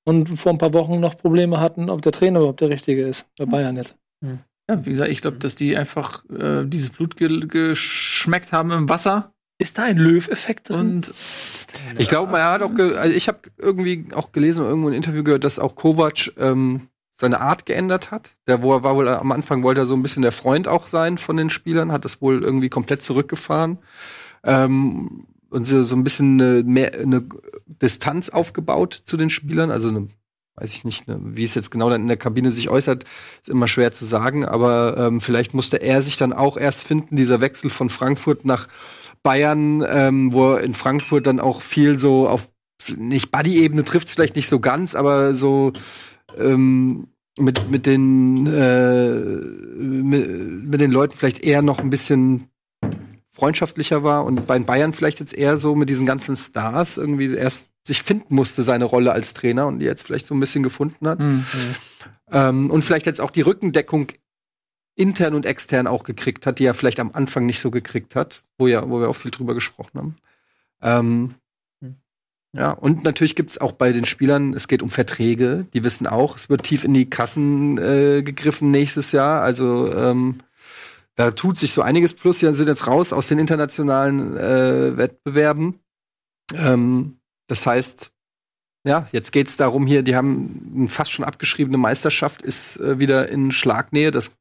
und vor ein paar Wochen noch Probleme hatten, ob der Trainer überhaupt der richtige ist. Bei Bayern jetzt. Ja, wie gesagt, ich glaube, dass die einfach äh, dieses Blut ge geschmeckt haben im Wasser Ist da ein Löw-Effekt drin? und Ich glaube, er hat auch, ge also ich habe irgendwie auch gelesen oder irgendwo ein Interview gehört, dass auch Kovac ähm, seine Art geändert hat. Der wo er war wohl am Anfang wollte er so ein bisschen der Freund auch sein von den Spielern, hat das wohl irgendwie komplett zurückgefahren ähm, und so, so ein bisschen eine, mehr eine Distanz aufgebaut zu den Spielern, also eine weiß ich nicht, ne, wie es jetzt genau dann in der Kabine sich äußert, ist immer schwer zu sagen, aber ähm, vielleicht musste er sich dann auch erst finden, dieser Wechsel von Frankfurt nach Bayern, ähm, wo in Frankfurt dann auch viel so auf nicht Buddy-Ebene trifft vielleicht nicht so ganz, aber so ähm, mit mit den äh, mit, mit den Leuten vielleicht eher noch ein bisschen freundschaftlicher war und bei Bayern vielleicht jetzt eher so mit diesen ganzen Stars irgendwie erst sich finden musste seine Rolle als Trainer und die jetzt vielleicht so ein bisschen gefunden hat hm. ähm, und vielleicht jetzt auch die Rückendeckung intern und extern auch gekriegt hat, die er vielleicht am Anfang nicht so gekriegt hat, wo ja, wo wir auch viel drüber gesprochen haben. Ähm, Hm. ja, und natürlich gibt's auch bei den Spielern, es geht um Verträge, die wissen auch, es wird tief in die Kassen äh, gegriffen nächstes Jahr. Also ähm, da tut sich so einiges plus, die sind jetzt raus aus den internationalen äh, Wettbewerben. Ähm, das heißt, ja, jetzt geht's darum hier, die haben eine fast schon abgeschriebene Meisterschaft, ist äh, wieder in Schlagnähe. Das,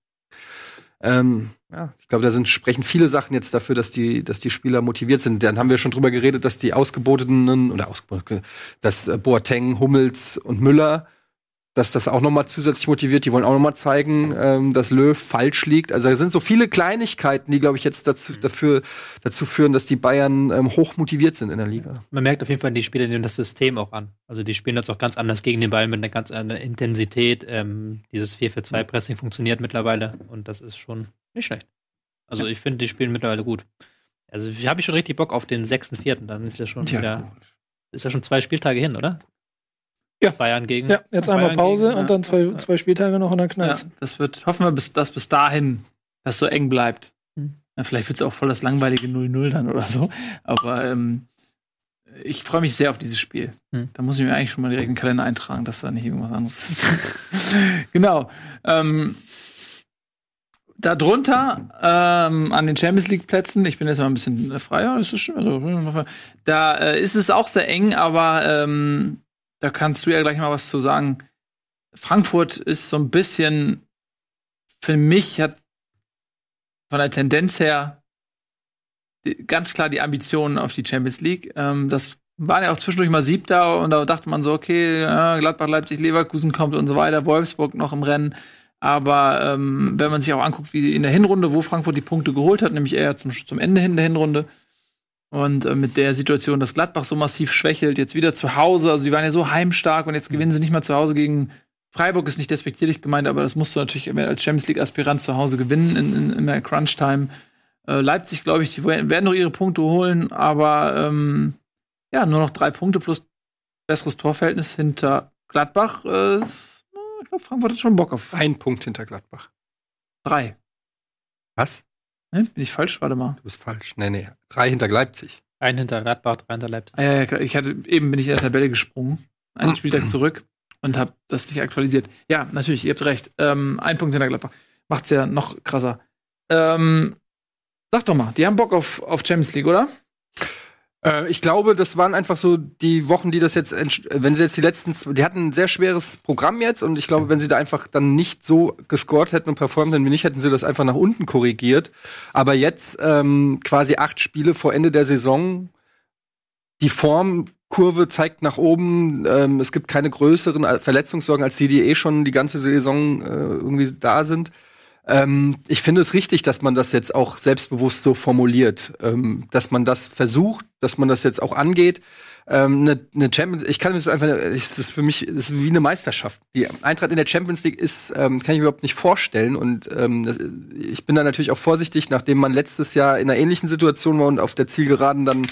ähm, ja, ich glaube, da sind, sprechen viele Sachen jetzt dafür, dass die, dass die Spieler motiviert sind. Dann haben wir schon drüber geredet, dass die Ausgebotenen oder ausgebotenen, dass äh, Boateng, Hummels und Müller, dass das auch noch mal zusätzlich motiviert. Die wollen auch noch mal zeigen, ähm, dass Löw falsch liegt. Also da sind so viele Kleinigkeiten, die, glaube ich, jetzt dazu, dafür, dazu führen, dass die Bayern ähm, hoch motiviert sind in der Liga. Man merkt auf jeden Fall, die Spieler nehmen das System auch an. Also die spielen jetzt auch ganz anders gegen den Ball mit einer ganz anderen Intensität. Ähm, dieses 4-4-2-Pressing funktioniert mittlerweile und das ist schon nicht schlecht. Also ich finde, die spielen mittlerweile gut. Also ich habe schon richtig Bock auf den 6.4. Dann ist ja schon wieder, ist ja schon zwei Spieltage hin, oder? Ja. Bayern gegen. Ja, jetzt einmal Bayern Pause gegen- und dann zwei, ja. zwei Spieltage noch und dann ja, knallt das wird, hoffen wir, bis, dass bis dahin das so eng bleibt. Hm. Ja, vielleicht wird es auch voll das langweilige 0-0 dann oder so. Aber ähm, ich freue mich sehr auf dieses Spiel. Hm. Da muss ich mir eigentlich schon mal direkt in den Kalender eintragen, dass da nicht irgendwas anderes ist. genau. Ähm, Darunter ähm, an den Champions League Plätzen, ich bin jetzt mal ein bisschen äh, freier, das ist schon, also, da äh, ist es auch sehr eng, aber ähm, da kannst du ja gleich mal was zu sagen. Frankfurt ist so ein bisschen, für mich hat von der Tendenz her ganz klar die Ambitionen auf die Champions League. Ähm, das waren ja auch zwischendurch mal Siebter und da dachte man so, okay, Gladbach, Leipzig, Leverkusen kommt und so weiter, Wolfsburg noch im Rennen. Aber ähm, wenn man sich auch anguckt, wie in der Hinrunde, wo Frankfurt die Punkte geholt hat, nämlich eher zum, zum Ende hin der Hinrunde, und äh, mit der Situation, dass Gladbach so massiv schwächelt, jetzt wieder zu Hause, also sie waren ja so heimstark und jetzt gewinnen sie nicht mal zu Hause gegen Freiburg, ist nicht despektierlich gemeint, aber das musst du natürlich als Champions League-Aspirant zu Hause gewinnen in, in, in der Crunch-Time. Äh, Leipzig, glaube ich, die werden noch ihre Punkte holen, aber ähm, ja, nur noch drei Punkte plus besseres Torverhältnis hinter Gladbach. Äh, ich glaube, Frankfurt hat schon Bock auf Ein Punkt hinter Gladbach. drei. Was? Ne? Bin ich falsch? Warte mal. Du bist falsch. Nee, nee. Drei hinter Leipzig. Ein hinter Gladbach, drei hinter Leipzig. Ah, ja, ja, klar. ich hatte eben bin ich in der Tabelle gesprungen, einen Spieltag zurück und habe das nicht aktualisiert. Ja, natürlich, ihr habt recht. Ähm, ein Punkt hinter Gladbach macht's ja noch krasser. Ähm, sag doch mal, die haben Bock auf, auf Champions League, oder? Äh, ich glaube, das waren einfach so die Wochen, die das jetzt, wenn sie jetzt die letzten, die hatten ein sehr schweres Programm jetzt und ich glaube, wenn sie da einfach dann nicht so gescored hätten und performt hätten wie nicht, hätten sie das einfach nach unten korrigiert. Aber jetzt ähm, quasi acht Spiele vor Ende der Saison, die Form Kurve zeigt nach oben. Ähm, es gibt keine größeren Verletzungssorgen als die, die eh schon die ganze Saison äh, irgendwie da sind. Ähm, ich finde es richtig, dass man das jetzt auch selbstbewusst so formuliert, ähm, dass man das versucht, dass man das jetzt auch angeht. Ähm, eine, eine Champions, ich kann das einfach, ich, das ist für mich das ist wie eine Meisterschaft. Die Eintracht in der Champions League ist, ähm, kann ich mir überhaupt nicht vorstellen. Und ähm, das, ich bin da natürlich auch vorsichtig, nachdem man letztes Jahr in einer ähnlichen Situation war und auf der Zielgeraden dann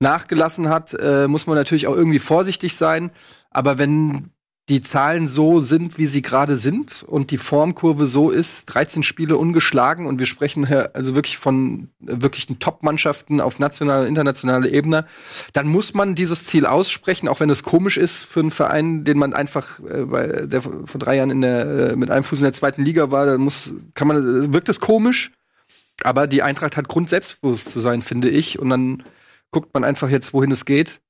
nachgelassen hat, äh, muss man natürlich auch irgendwie vorsichtig sein. Aber wenn die Zahlen so sind, wie sie gerade sind und die Formkurve so ist, 13 Spiele ungeschlagen und wir sprechen hier also wirklich von wirklichen Top-Mannschaften auf nationaler, internationaler Ebene, dann muss man dieses Ziel aussprechen, auch wenn es komisch ist für einen Verein, den man einfach, äh, bei, der vor drei Jahren in der, äh, mit einem Fuß in der zweiten Liga war, dann muss, kann man, wirkt es komisch, aber die Eintracht hat Grund, selbstbewusst zu sein, finde ich, und dann guckt man einfach jetzt, wohin es geht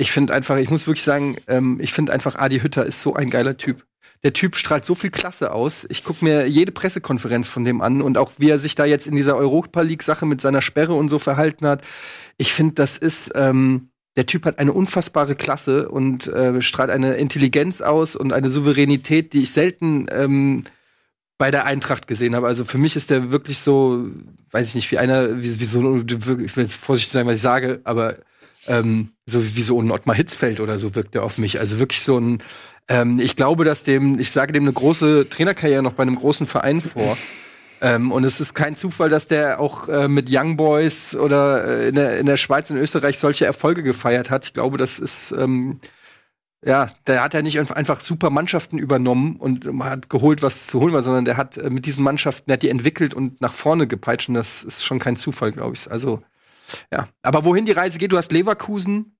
ich finde einfach, ich muss wirklich sagen, ähm, ich finde einfach, Adi Hütter ist so ein geiler Typ. Der Typ strahlt so viel Klasse aus. Ich gucke mir jede Pressekonferenz von dem an und auch wie er sich da jetzt in dieser Europa League-Sache mit seiner Sperre und so verhalten hat. Ich finde, das ist, ähm, der Typ hat eine unfassbare Klasse und äh, strahlt eine Intelligenz aus und eine Souveränität, die ich selten ähm, bei der Eintracht gesehen habe. Also für mich ist der wirklich so, weiß ich nicht, wie einer, wie, wie so, ich will jetzt vorsichtig sein, was ich sage, aber ähm, so wie so ein Ottmar Hitzfeld oder so wirkt er auf mich. Also wirklich so ein, ähm, ich glaube, dass dem, ich sage dem eine große Trainerkarriere noch bei einem großen Verein vor. Ähm, und es ist kein Zufall, dass der auch äh, mit Young Boys oder äh, in, der, in der Schweiz und Österreich solche Erfolge gefeiert hat. Ich glaube, das ist, ähm, ja, der hat ja nicht einfach super Mannschaften übernommen und hat geholt, was zu holen war, sondern der hat äh, mit diesen Mannschaften, der hat die entwickelt und nach vorne gepeitscht. Und das ist schon kein Zufall, glaube ich. Also ja, aber wohin die Reise geht, du hast Leverkusen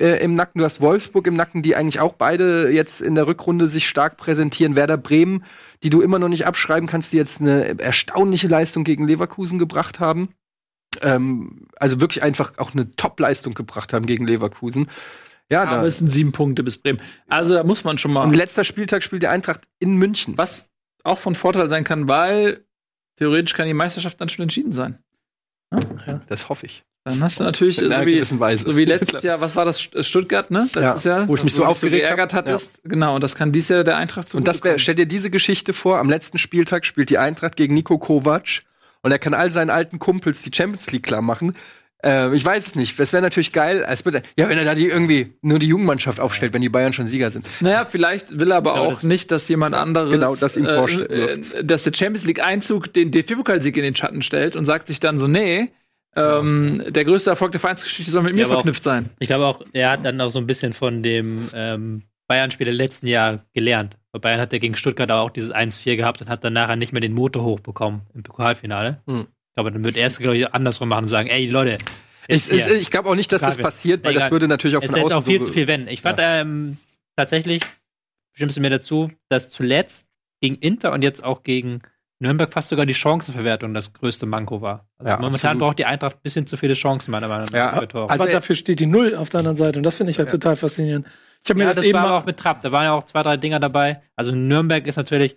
äh, im Nacken, du hast Wolfsburg im Nacken, die eigentlich auch beide jetzt in der Rückrunde sich stark präsentieren. Werder Bremen, die du immer noch nicht abschreiben kannst, die jetzt eine erstaunliche Leistung gegen Leverkusen gebracht haben. Ähm, also wirklich einfach auch eine Top-Leistung gebracht haben gegen Leverkusen. Ja, aber da es sind sieben Punkte bis Bremen. Also da muss man schon mal. Und letzter Spieltag spielt die Eintracht in München. Was auch von Vorteil sein kann, weil theoretisch kann die Meisterschaft dann schon entschieden sein. Ja, das hoffe ich. Dann hast du natürlich, so wie, so wie, letztes Jahr, was war das, Stuttgart, ne? Letztes ja, Jahr, wo ich mich so aufgeregt geärgert hattest. Ja. Genau, und das kann dies Jahr der Eintracht so Und das wär, stell dir diese Geschichte vor, am letzten Spieltag spielt die Eintracht gegen Nico Kovac und er kann all seinen alten Kumpels die Champions League klar machen. Äh, ich weiß es nicht. Das wäre natürlich geil, als bitte, ja, wenn er da die irgendwie nur die Jugendmannschaft aufstellt, wenn die Bayern schon Sieger sind. Naja, vielleicht will er aber auch das nicht, dass jemand anderes genau, das ihm vorstellt, äh, dass der Champions League Einzug den DFB-Pokalsieg in den Schatten stellt und sagt sich dann so, nee, ähm, der größte Erfolg der Vereinsgeschichte soll mit mir verknüpft auch, sein. Ich glaube auch, er hat dann auch so ein bisschen von dem ähm, Bayern-Spiel im letzten Jahr gelernt. Bei Bayern hat er gegen Stuttgart auch dieses 1-4 gehabt und hat dann nachher nicht mehr den Motor hochbekommen im Pokalfinale. Hm. Ich glaube, dann wird er es, glaube ich, andersrum machen und sagen, ey, Leute, ich, ich glaube auch nicht, dass das passiert, weil das würde natürlich auch von es außen auch viel so zu viel wenn. Ich fand ja. ähm, tatsächlich, bestimmst du mir dazu, dass zuletzt gegen Inter und jetzt auch gegen Nürnberg fast sogar die Chancenverwertung das größte Manko war. Also ja, momentan absolut. braucht die Eintracht ein bisschen zu viele Chancen, meiner Meinung nach. Ja, also aber dafür steht die Null auf der anderen Seite und das finde ich halt ja. total faszinierend. Ich habe mir ja, das, das eben war auch mit Trapp, da waren ja auch zwei, drei Dinger dabei. Also Nürnberg ist natürlich,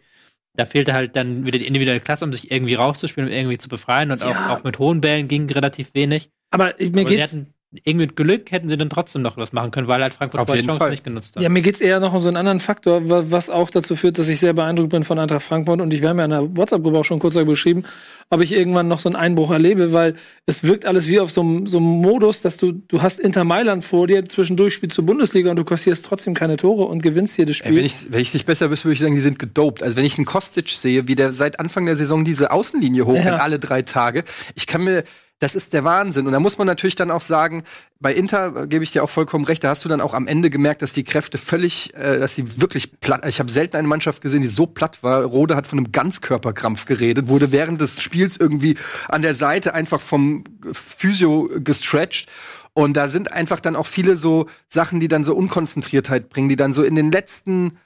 da fehlte halt dann wieder die individuelle Klasse, um sich irgendwie rauszuspielen, um irgendwie zu befreien und auch, auch, mit hohen Bällen ging relativ wenig. Aber mir aber geht's irgendwie mit Glück hätten sie dann trotzdem noch was machen können, weil halt Frankfurt Auf jeden Chance Fall. nicht genutzt hat. Ja, mir geht's eher noch um so einen anderen Faktor, was auch dazu führt, dass ich sehr beeindruckt bin von Eintracht Frankfurt und ich werde mir in der WhatsApp-Gruppe auch schon kurz beschrieben, ob ich irgendwann noch so einen Einbruch erlebe, weil es wirkt alles wie auf so einem, so einem Modus, dass du, du hast Inter Mailand vor dir, zwischendurch spielst zur Bundesliga und du kassierst trotzdem keine Tore und gewinnst jedes Spiel. Ey, wenn, ich, wenn ich nicht besser wüsste, würde ich sagen, die sind gedopt. Also wenn ich einen Kostic sehe, wie der seit Anfang der Saison diese Außenlinie hoch ja. alle drei Tage, ich kann mir das ist der Wahnsinn. Und da muss man natürlich dann auch sagen, bei Inter äh, gebe ich dir auch vollkommen recht, da hast du dann auch am Ende gemerkt, dass die Kräfte völlig, äh, dass die wirklich platt, ich habe selten eine Mannschaft gesehen, die so platt war. Rode hat von einem Ganzkörperkrampf geredet, wurde während des Spiels irgendwie an der Seite einfach vom Physio gestretched. Und da sind einfach dann auch viele so Sachen, die dann so Unkonzentriertheit bringen, die dann so in den letzten,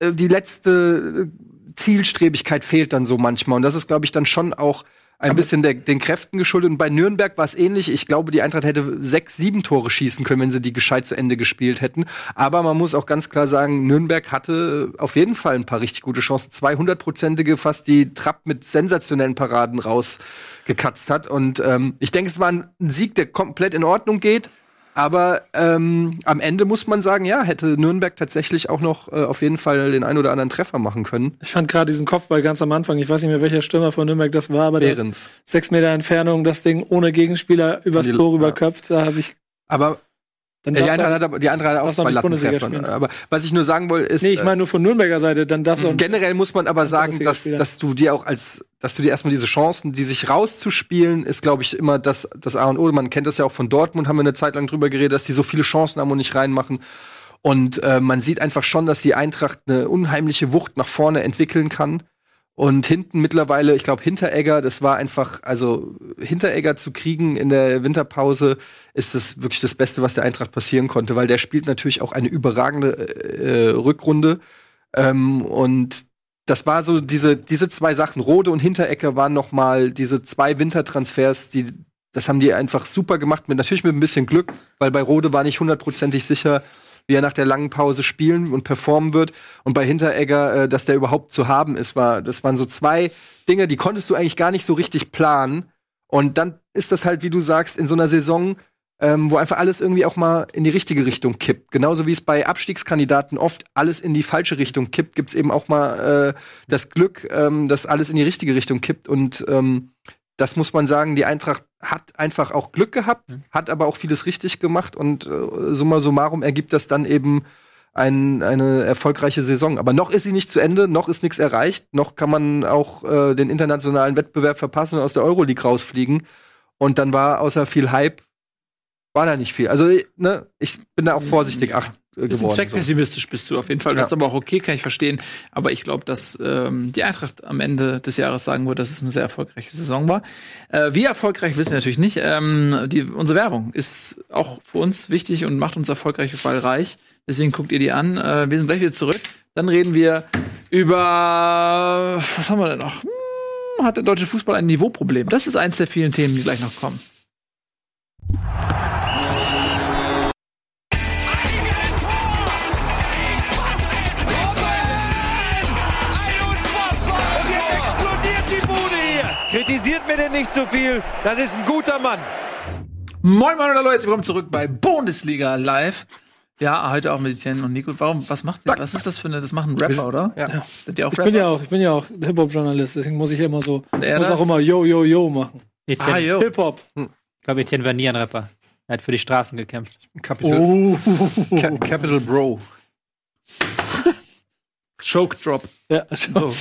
äh, die letzte Zielstrebigkeit fehlt dann so manchmal. Und das ist, glaube ich, dann schon auch ein bisschen der, den Kräften geschuldet. Und bei Nürnberg war es ähnlich. Ich glaube, die Eintracht hätte sechs, sieben Tore schießen können, wenn sie die gescheit zu Ende gespielt hätten. Aber man muss auch ganz klar sagen, Nürnberg hatte auf jeden Fall ein paar richtig gute Chancen. 200-prozentige fast, die Trapp mit sensationellen Paraden rausgekatzt hat. Und ähm, ich denke, es war ein Sieg, der komplett in Ordnung geht. Aber ähm, am Ende muss man sagen, ja, hätte Nürnberg tatsächlich auch noch äh, auf jeden Fall den ein oder anderen Treffer machen können. Ich fand gerade diesen Kopfball ganz am Anfang. Ich weiß nicht mehr, welcher Stürmer von Nürnberg das war, aber der Behrens. sechs Meter Entfernung das Ding ohne Gegenspieler übers Die- Tor ja. rüberköpft. Da habe ich. Aber Dann äh, die, andere hat, die andere hat auch zwei Lattentreffer. Aber was ich nur sagen wollte, ist, nee, ich äh, meine nur von Nürnberger Seite. Dann du auch Generell muss man aber sagen, dass, dass du dir auch als, dass du dir erstmal diese Chancen, die sich rauszuspielen, ist, glaube ich, immer das, das A und O. Man kennt das ja auch von Dortmund, haben wir eine Zeit lang drüber geredet, dass die so viele Chancen haben und nicht reinmachen. Und äh, man sieht einfach schon, dass die Eintracht eine unheimliche Wucht nach vorne entwickeln kann. Und hinten mittlerweile, ich glaube, Hinteregger, das war einfach, also Hinteregger zu kriegen in der Winterpause ist das wirklich das Beste, was der Eintracht passieren konnte, weil der spielt natürlich auch eine überragende äh, äh, Rückrunde. Ähm, und das war so diese, diese zwei Sachen, Rode und Hinteregger waren noch mal diese zwei Wintertransfers, die, das haben die einfach super gemacht, mit, natürlich mit ein bisschen Glück, weil bei Rode war nicht hundertprozentig sicher, wie er nach der langen Pause spielen und performen wird. Und bei Hinteregger, äh, dass der überhaupt zu haben ist, war, das waren so zwei Dinge, die konntest du eigentlich gar nicht so richtig planen. Und dann ist das halt, wie du sagst, in so einer Saison, ähm, wo einfach alles irgendwie auch mal in die richtige Richtung kippt. Genauso wie es bei Abstiegskandidaten oft alles in die falsche Richtung kippt, gibt's eben auch mal äh, das Glück, ähm, dass alles in die richtige Richtung kippt. Und ähm, das muss man sagen, die Eintracht hat einfach auch Glück gehabt, hat aber auch vieles richtig gemacht und äh, summa summarum ergibt das dann eben ein, eine erfolgreiche Saison. Aber noch ist sie nicht zu Ende, noch ist nichts erreicht, noch kann man auch äh, den internationalen Wettbewerb verpassen und aus der Euroleague rausfliegen. Und dann war außer viel Hype, war da nicht viel. Also, ne, ich bin da auch vorsichtig ach, äh, geworden. So. zweckpessimistisch bist du auf jeden Fall. Das ist Ja. aber auch okay, kann ich verstehen. Aber ich glaube, dass ähm, die Eintracht am Ende des Jahres sagen wird, dass es eine sehr erfolgreiche Saison war. Äh, wie erfolgreich wissen wir natürlich nicht. Ähm, die, unsere Werbung ist auch für uns wichtig und macht uns erfolgreich vor allem reich. Deswegen guckt ihr die an. Äh, wir sind gleich wieder zurück. Dann reden wir über was haben wir denn noch? Hm, hat der deutsche Fußball ein Niveauproblem? Das ist eins der vielen Themen, die gleich noch kommen. Kritisiert mir denn nicht zu viel. Das ist ein guter Mann. Moin Moin hallo, herzlich willkommen zurück bei Bundesliga Live. Ja, heute auch mit Etienne und Nico. Warum, was macht ihr? Was ist das für eine, das machen Rapper, oder? Ja. Sind die auch Ich Rapper? bin ja auch, ich bin ja auch Hip-Hop-Journalist, deswegen muss ich immer so, er muss das? auch immer Yo, Yo, Yo machen. Etienne, Ah, ich jo. Hip-Hop. glaube, Etienne war nie ein Rapper. Er hat für die Straßen gekämpft. Capital, Oh. Ca Capital Bro. Choke Drop. Ja, So.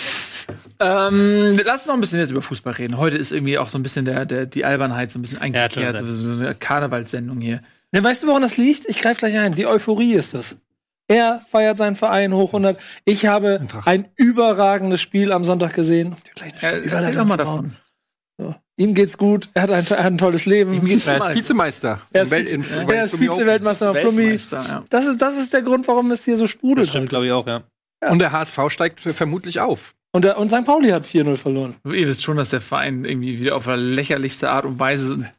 Ähm, lass uns noch ein bisschen jetzt über Fußball reden. Heute ist irgendwie auch so ein bisschen der, der, die Albernheit so ein bisschen eingekehrt. Ja, so, so eine Karnevalssendung hier. Ja, weißt du, woran das liegt? Ich greife gleich ein. Die Euphorie ist das. Er feiert seinen Verein hoch 100. Ich habe ein überragendes Spiel am Sonntag gesehen. Ja, erzähl doch mal davon. So. Ihm geht's gut. Er hat ein, er hat ein tolles Leben. Ihm geht's Er ist. Vizemeister. Er ist, Vize, er ist Flummi Vize-Weltmeister ja. Das ist, das ist der Grund, warum es hier so sprudelt. Das stimmt, glaube ich, auch, ja. Open. Und der HSV steigt vermutlich auf. Und, der, und St. Pauli hat 4-0 verloren. Ihr wisst schon, dass der Verein irgendwie wieder auf lächerlichste Art und Weise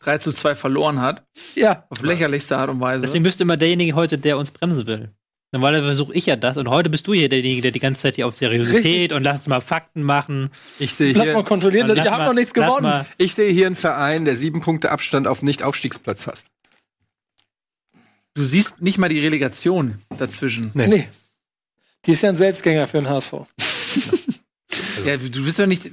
3 zu 2 verloren hat. Ja. Auf lächerlichste Art und Weise. Deswegen müsste immer derjenige heute, der uns bremsen will. Normalerweise versuche ich ja das und heute bist du hier derjenige, der die ganze Zeit hier auf Seriosität Richtig. und lass uns mal Fakten machen. Ich sehe Lass mal hier, kontrollieren, wir haben noch nichts gewonnen. Ich sehe hier einen Verein, der sieben Punkte Abstand auf Nicht-Aufstiegsplatz hat. du siehst nicht mal die Relegation dazwischen. Nee. Nee. Die ist ja ein Selbstgänger für den HSV. Ja, du bist doch nicht.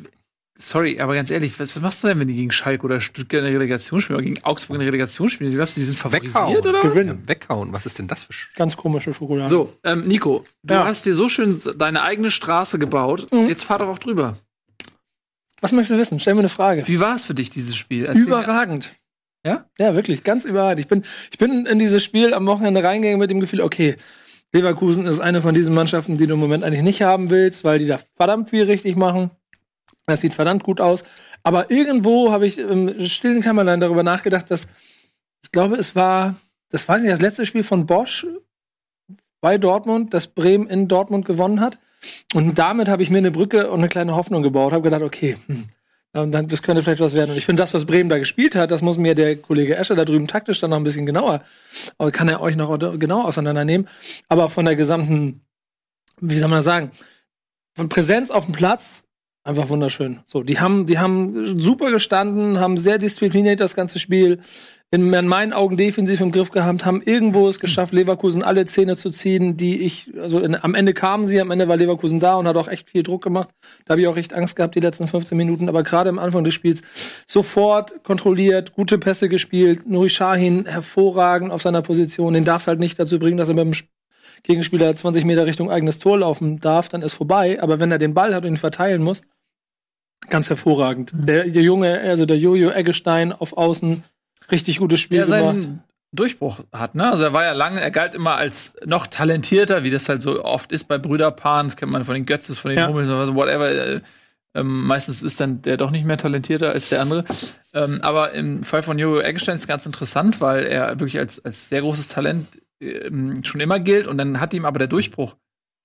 Sorry, aber ganz ehrlich, was, was machst du denn, wenn die gegen Schalke oder Stuttgart in der Relegation spielen oder gegen Augsburg in der Relegation spielen? Glaubst du, die sind favorisiert oder was? Gewinnen. Weghauen. Was ist denn das für Sch Ganz komische Schokolade. So, ähm, Nico, du Ja. hast dir so schön deine eigene Straße gebaut. Mhm. Jetzt fahr doch auch drüber. Was möchtest du wissen? Stell mir eine Frage. Wie war es für dich, dieses Spiel? Erzähl Überragend. Ja? Ja, wirklich, ganz überragend. Ich bin, ich bin in dieses Spiel am Wochenende reingegangen mit dem Gefühl, okay, Leverkusen ist eine von diesen Mannschaften, die du im Moment eigentlich nicht haben willst, weil die da verdammt viel richtig machen. Das sieht verdammt gut aus. Aber irgendwo habe ich im stillen Kämmerlein darüber nachgedacht, dass ich glaube, es war, das weiß ich, das letzte Spiel von Bosch bei Dortmund, das Bremen in Dortmund gewonnen hat. Und damit habe ich mir eine Brücke und eine kleine Hoffnung gebaut. Habe gedacht, okay, hm, und dann, das könnte vielleicht was werden. Und ich finde, das, was Bremen da gespielt hat, das muss mir der Kollege Escher da drüben taktisch dann noch ein bisschen genauer, kann er euch noch genau auseinandernehmen. Aber von der gesamten, wie soll man das sagen, von Präsenz auf dem Platz, einfach wunderschön. So, die haben, die haben super gestanden, haben sehr diszipliniert das ganze Spiel in, in meinen Augen defensiv im Griff gehabt, haben irgendwo es geschafft, Leverkusen alle Zähne zu ziehen, die ich, also in, am Ende kamen sie, am Ende war Leverkusen da und hat auch echt viel Druck gemacht. Da habe ich auch echt Angst gehabt, die letzten 15 Minuten. Aber gerade am Anfang des Spiels sofort kontrolliert, gute Pässe gespielt, Nuri Sahin hervorragend auf seiner Position. Den darf es halt nicht dazu bringen, dass er mit dem Gegenspieler 20 Meter Richtung eigenes Tor laufen darf, dann ist vorbei. Aber wenn er den Ball hat und ihn verteilen muss, ganz hervorragend. Mhm. Der, der Junge, also der Jojo Eggestein auf Außen, richtig gutes Spiel der gemacht. seinen Durchbruch hat, ne? Also er war ja lange, er galt immer als noch talentierter, wie das halt so oft ist bei Brüderpaaren. Das kennt man von den Götzes, von den Ja. Hummels, also whatever. Äh, ähm, meistens ist dann der doch nicht mehr talentierter als der andere. Ähm, aber im Fall von Jojo Eggestein ist es ganz interessant, weil er wirklich als, als sehr großes Talent ähm, schon immer gilt und dann hat ihm aber der Durchbruch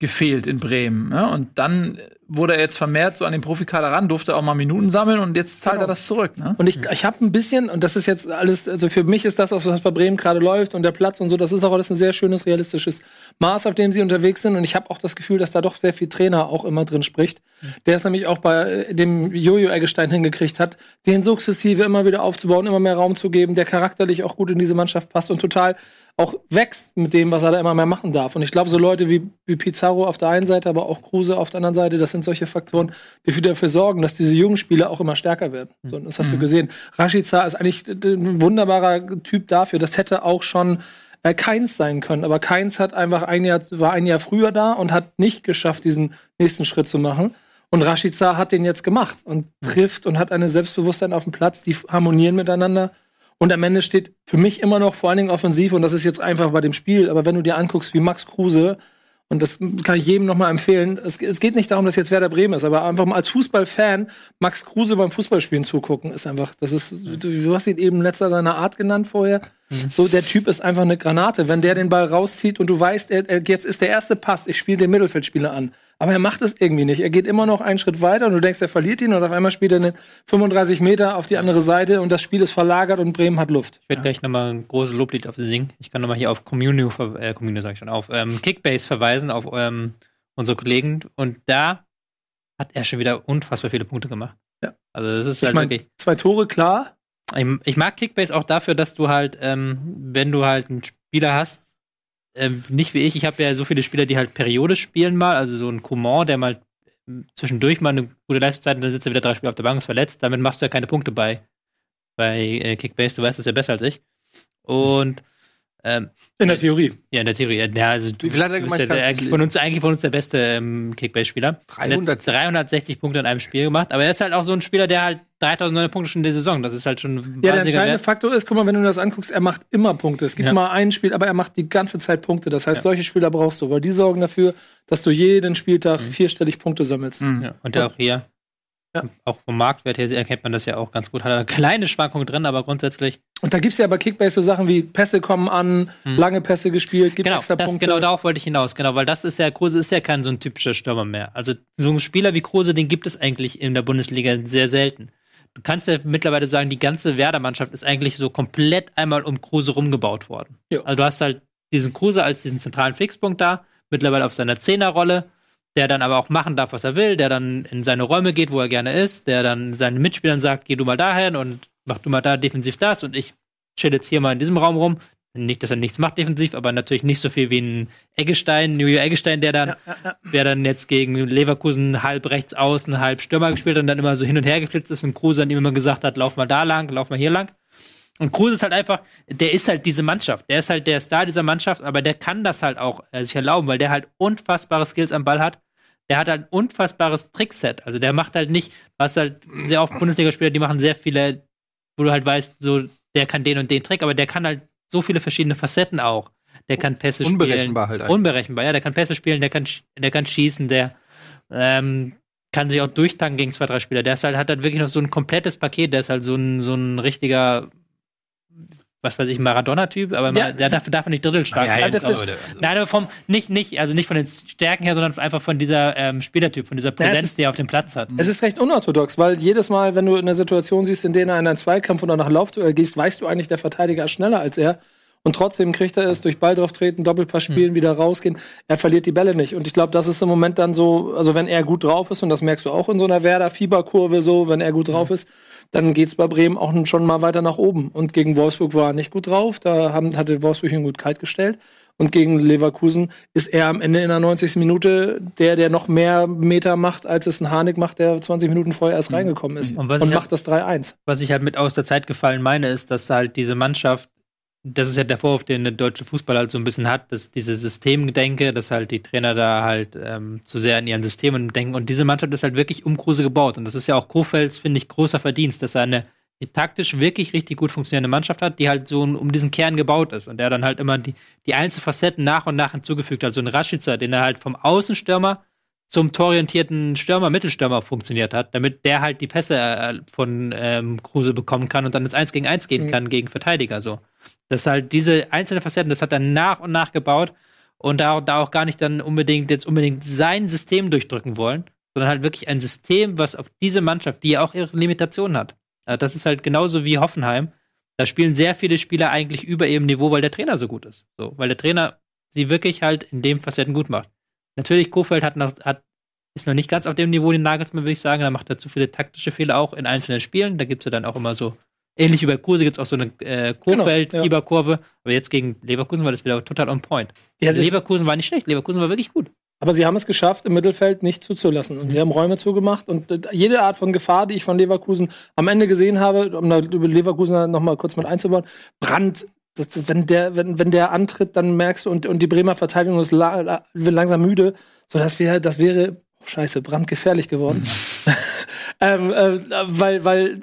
gefehlt in Bremen. Ne? Und dann wurde er jetzt vermehrt so an den Profikader ran, durfte auch mal Minuten sammeln und jetzt zahlt Genau. er das zurück. Ne? Und ich, ich habe ein bisschen, und das ist jetzt alles, also für mich ist das, was bei Bremen gerade läuft und der Platz und so, das ist auch alles ein sehr schönes, realistisches Maß, auf dem sie unterwegs sind. Und ich habe auch das Gefühl, dass da doch sehr viel Trainer auch immer drin spricht. Der es nämlich auch bei äh, dem Jojo Eggestein hingekriegt hat, den sukzessive immer wieder aufzubauen, immer mehr Raum zu geben, der charakterlich auch gut in diese Mannschaft passt und total auch wächst mit dem, was er da immer mehr machen darf. Und ich glaube, so Leute wie, wie Pizarro auf der einen Seite, aber auch Kruse auf der anderen Seite, das sind solche Faktoren, die für dafür sorgen, dass diese jungen Spieler auch immer stärker werden. So, und das hast du gesehen. Rashica ist eigentlich ein wunderbarer Typ dafür. Das hätte auch schon äh, Keins sein können. Aber Keins hat einfach ein Jahr, war ein Jahr früher da und hat nicht geschafft, diesen nächsten Schritt zu machen. Und Rashica hat den jetzt gemacht und trifft und hat eine Selbstbewusstsein auf dem Platz, die harmonieren miteinander. Und am Ende steht für mich immer noch vor allen Dingen offensiv, und das ist jetzt einfach bei dem Spiel, aber wenn du dir anguckst, wie Max Kruse, und das kann ich jedem nochmal empfehlen, es, es geht nicht darum, dass jetzt Werder Bremen ist, aber einfach mal als Fußballfan Max Kruse beim Fußballspielen zugucken, ist einfach, das ist, du, du hast ihn eben letzter seiner Art genannt vorher. So, der Typ ist einfach eine Granate. Wenn der den Ball rauszieht und du weißt, er, jetzt ist der erste Pass, ich spiele den Mittelfeldspieler an. Aber er macht es irgendwie nicht. Er geht immer noch einen Schritt weiter und du denkst, er verliert ihn und auf einmal spielt er den 35 Meter auf die andere Seite und das Spiel ist verlagert und Bremen hat Luft. Ich werde gleich nochmal ein großes Loblied auf sie singen. Ich kann nochmal hier auf Communio, äh, Communio sag ich schon, auf ähm, Kickbase verweisen, auf ähm, unsere Kollegen. Und da hat er schon wieder unfassbar viele Punkte gemacht. Ja. Also das ist Ich halt meine, wirklich. zwei Tore, klar. Ich, ich mag Kickbase auch dafür, dass du halt, ähm, wenn du halt einen Spieler hast, ähm, nicht wie ich, ich habe ja so viele Spieler, die halt periodisch spielen mal, also so ein Coman, der mal ähm, zwischendurch mal eine gute Leistungszeit und dann sitzt er wieder drei Spiele auf der Bank, ist verletzt, damit machst du ja keine Punkte bei, bei äh, Kickbase, du weißt das ja besser als ich. Und ähm, In der Theorie. ja, in der Theorie, ja, also du Wie viel hat er bist gemacht? der, du von uns eigentlich von uns der beste ähm, Kickbase-Spieler. 300. 360 Punkte in einem Spiel gemacht, aber er ist halt auch so ein Spieler, der halt 3009 Punkte schon in der Saison, das ist halt schon ein Ja, der entscheidende Wert. Faktor ist, guck mal, wenn du das anguckst, er macht immer Punkte. Es gibt Ja. mal ein Spiel, aber er macht die ganze Zeit Punkte. Das heißt, Ja. solche Spieler brauchst du, weil die sorgen dafür, dass du jeden Spieltag Mhm. vierstellig Punkte sammelst. Ja, und der auch hier, Ja. auch vom Marktwert her erkennt man das ja auch ganz gut. Hat eine kleine Schwankung drin, aber grundsätzlich. Und da gibt's ja bei Kickbase so Sachen wie Pässe kommen an, lange Pässe gespielt, gibt Genau, extra das, Punkte. genau darauf wollte ich hinaus. Genau, weil das ist ja, Kruse ist ja kein so ein typischer Stürmer mehr. Also so ein Spieler wie Kruse, den gibt es eigentlich in der Bundesliga sehr selten. Du kannst ja mittlerweile sagen, die ganze Werder-Mannschaft ist eigentlich so komplett einmal um Kruse rumgebaut worden. Ja. Also du hast halt diesen Kruse als diesen zentralen Fixpunkt da, mittlerweile auf seiner Zehnerrolle, der dann aber auch machen darf, was er will, der dann in seine Räume geht, wo er gerne ist, der dann seinen Mitspielern sagt, geh du mal dahin und mach du mal da defensiv das und ich chill jetzt hier mal in diesem Raum rum. Nicht, dass er nichts macht defensiv, aber natürlich nicht so viel wie ein Eggestein, Julia Eggestein, der dann, der dann jetzt gegen Leverkusen halb rechts außen, halb Stürmer gespielt und dann immer so hin und her geflitzt ist und Kruse dann ihm immer gesagt hat, lauf mal da lang, lauf mal hier lang. Und Kruse ist halt einfach, der ist halt diese Mannschaft. Der ist halt der Star dieser Mannschaft, aber der kann das halt auch äh, sich erlauben, weil der halt unfassbare Skills am Ball hat. Der hat halt ein unfassbares Trickset. Also der macht halt nicht, du hast halt sehr oft Bundesligaspieler, die machen sehr viele, wo du halt weißt, so, der kann den und den Trick, aber der kann halt so viele verschiedene Facetten auch. Der kann Pässe spielen. Unberechenbar halt einfach. Unberechenbar, ja. Der kann Pässe spielen, der kann, der kann schießen, der ähm, kann sich auch durchtanken gegen zwei, drei Spieler. Der ist halt, hat halt wirklich noch so ein komplettes Paket. Der ist halt so ein, so ein richtiger, was weiß ich, Maradona-Typ, aber Ja, der darf, darf nicht drittelstark Ja, sein. das- aber, Nein, aber vom, nicht, nicht, also nicht von den Stärken her, sondern einfach von dieser ähm, Spielertyp, von dieser es Präsenz, ist- die er auf dem Platz hat. Es ist recht unorthodox, weil jedes Mal, wenn du in einer Situation siehst, in der er in einen Zweikampf oder nach Laufduell gehst, weißt du eigentlich, der Verteidiger ist schneller als er. Und trotzdem kriegt er es durch Ball drauf treten, Doppelpass spielen, wieder rausgehen. Er verliert die Bälle nicht. Und ich glaube, das ist im Moment dann so, also wenn er gut drauf ist, und das merkst du auch in so einer Werder-Fieberkurve so, wenn er gut drauf ist, dann geht's bei Bremen auch schon mal weiter nach oben. Und gegen Wolfsburg war er nicht gut drauf. Da haben, hatte Wolfsburg ihn gut kalt gestellt. Und gegen Leverkusen ist er am Ende in der 90. Minute der, der noch mehr Meter macht, als es ein Harnik macht, der 20 Minuten vorher erst reingekommen ist. Und Und, was ich macht das 3-1. was ich halt mit aus der Zeit gefallen meine, ist, dass halt diese Mannschaft, das ist ja der Vorwurf, den der deutsche Fußball halt so ein bisschen hat, dass diese Systemgedenke, dass halt die Trainer da halt ähm, zu sehr in ihren Systemen denken. Und diese Mannschaft ist halt wirklich um Kruse gebaut. Und das ist ja auch Kofelds, finde ich, großer Verdienst, dass er eine taktisch wirklich richtig gut funktionierende Mannschaft hat, die halt so um diesen Kern gebaut ist und der dann halt immer die, die einzelnen Facetten nach und nach hinzugefügt hat. So ein Rashica, den er halt vom Außenstürmer zum tororientierten Stürmer, Mittelstürmer funktioniert hat, damit der halt die Pässe äh, von ähm, Kruse bekommen kann und dann ins 1 gegen 1 gehen Mhm. kann gegen Verteidiger so. Das halt diese einzelnen Facetten, das hat er nach und nach gebaut und da, da auch gar nicht dann unbedingt jetzt unbedingt sein System durchdrücken wollen, sondern halt wirklich ein System, was auf diese Mannschaft, die ja auch ihre Limitationen hat. Äh, Das ist halt genauso wie Hoffenheim. Da spielen sehr viele Spieler eigentlich über ihrem Niveau, weil der Trainer so gut ist. So, weil der Trainer sie wirklich halt in dem Facetten gut macht. Natürlich, Kofeld hat noch, hat, ist noch nicht ganz auf dem Niveau, den Nagelsmann, würde ich sagen. Da macht er zu viele taktische Fehler auch in einzelnen Spielen. Da gibt es ja dann auch immer so, ähnlich wie bei Kruse gibt es auch so eine äh, Genau, Kofeld-Fieberkurve. Aber jetzt gegen Leverkusen war das wieder total on point. Ja, sie- Leverkusen war nicht schlecht, Leverkusen war wirklich gut. Aber sie haben es geschafft, im Mittelfeld nicht zuzulassen. Und sie haben Räume zugemacht. Und äh, jede Art von Gefahr, die ich von Leverkusen am Ende gesehen habe, um da über Leverkusen noch mal kurz mit einzubauen, Brand, das, wenn, der, wenn, wenn der antritt, dann merkst du, und, und die Bremer Verteidigung ist la, la, wird langsam müde. So, das wäre, das wäre, oh, scheiße, brandgefährlich geworden. ähm, äh, weil, weil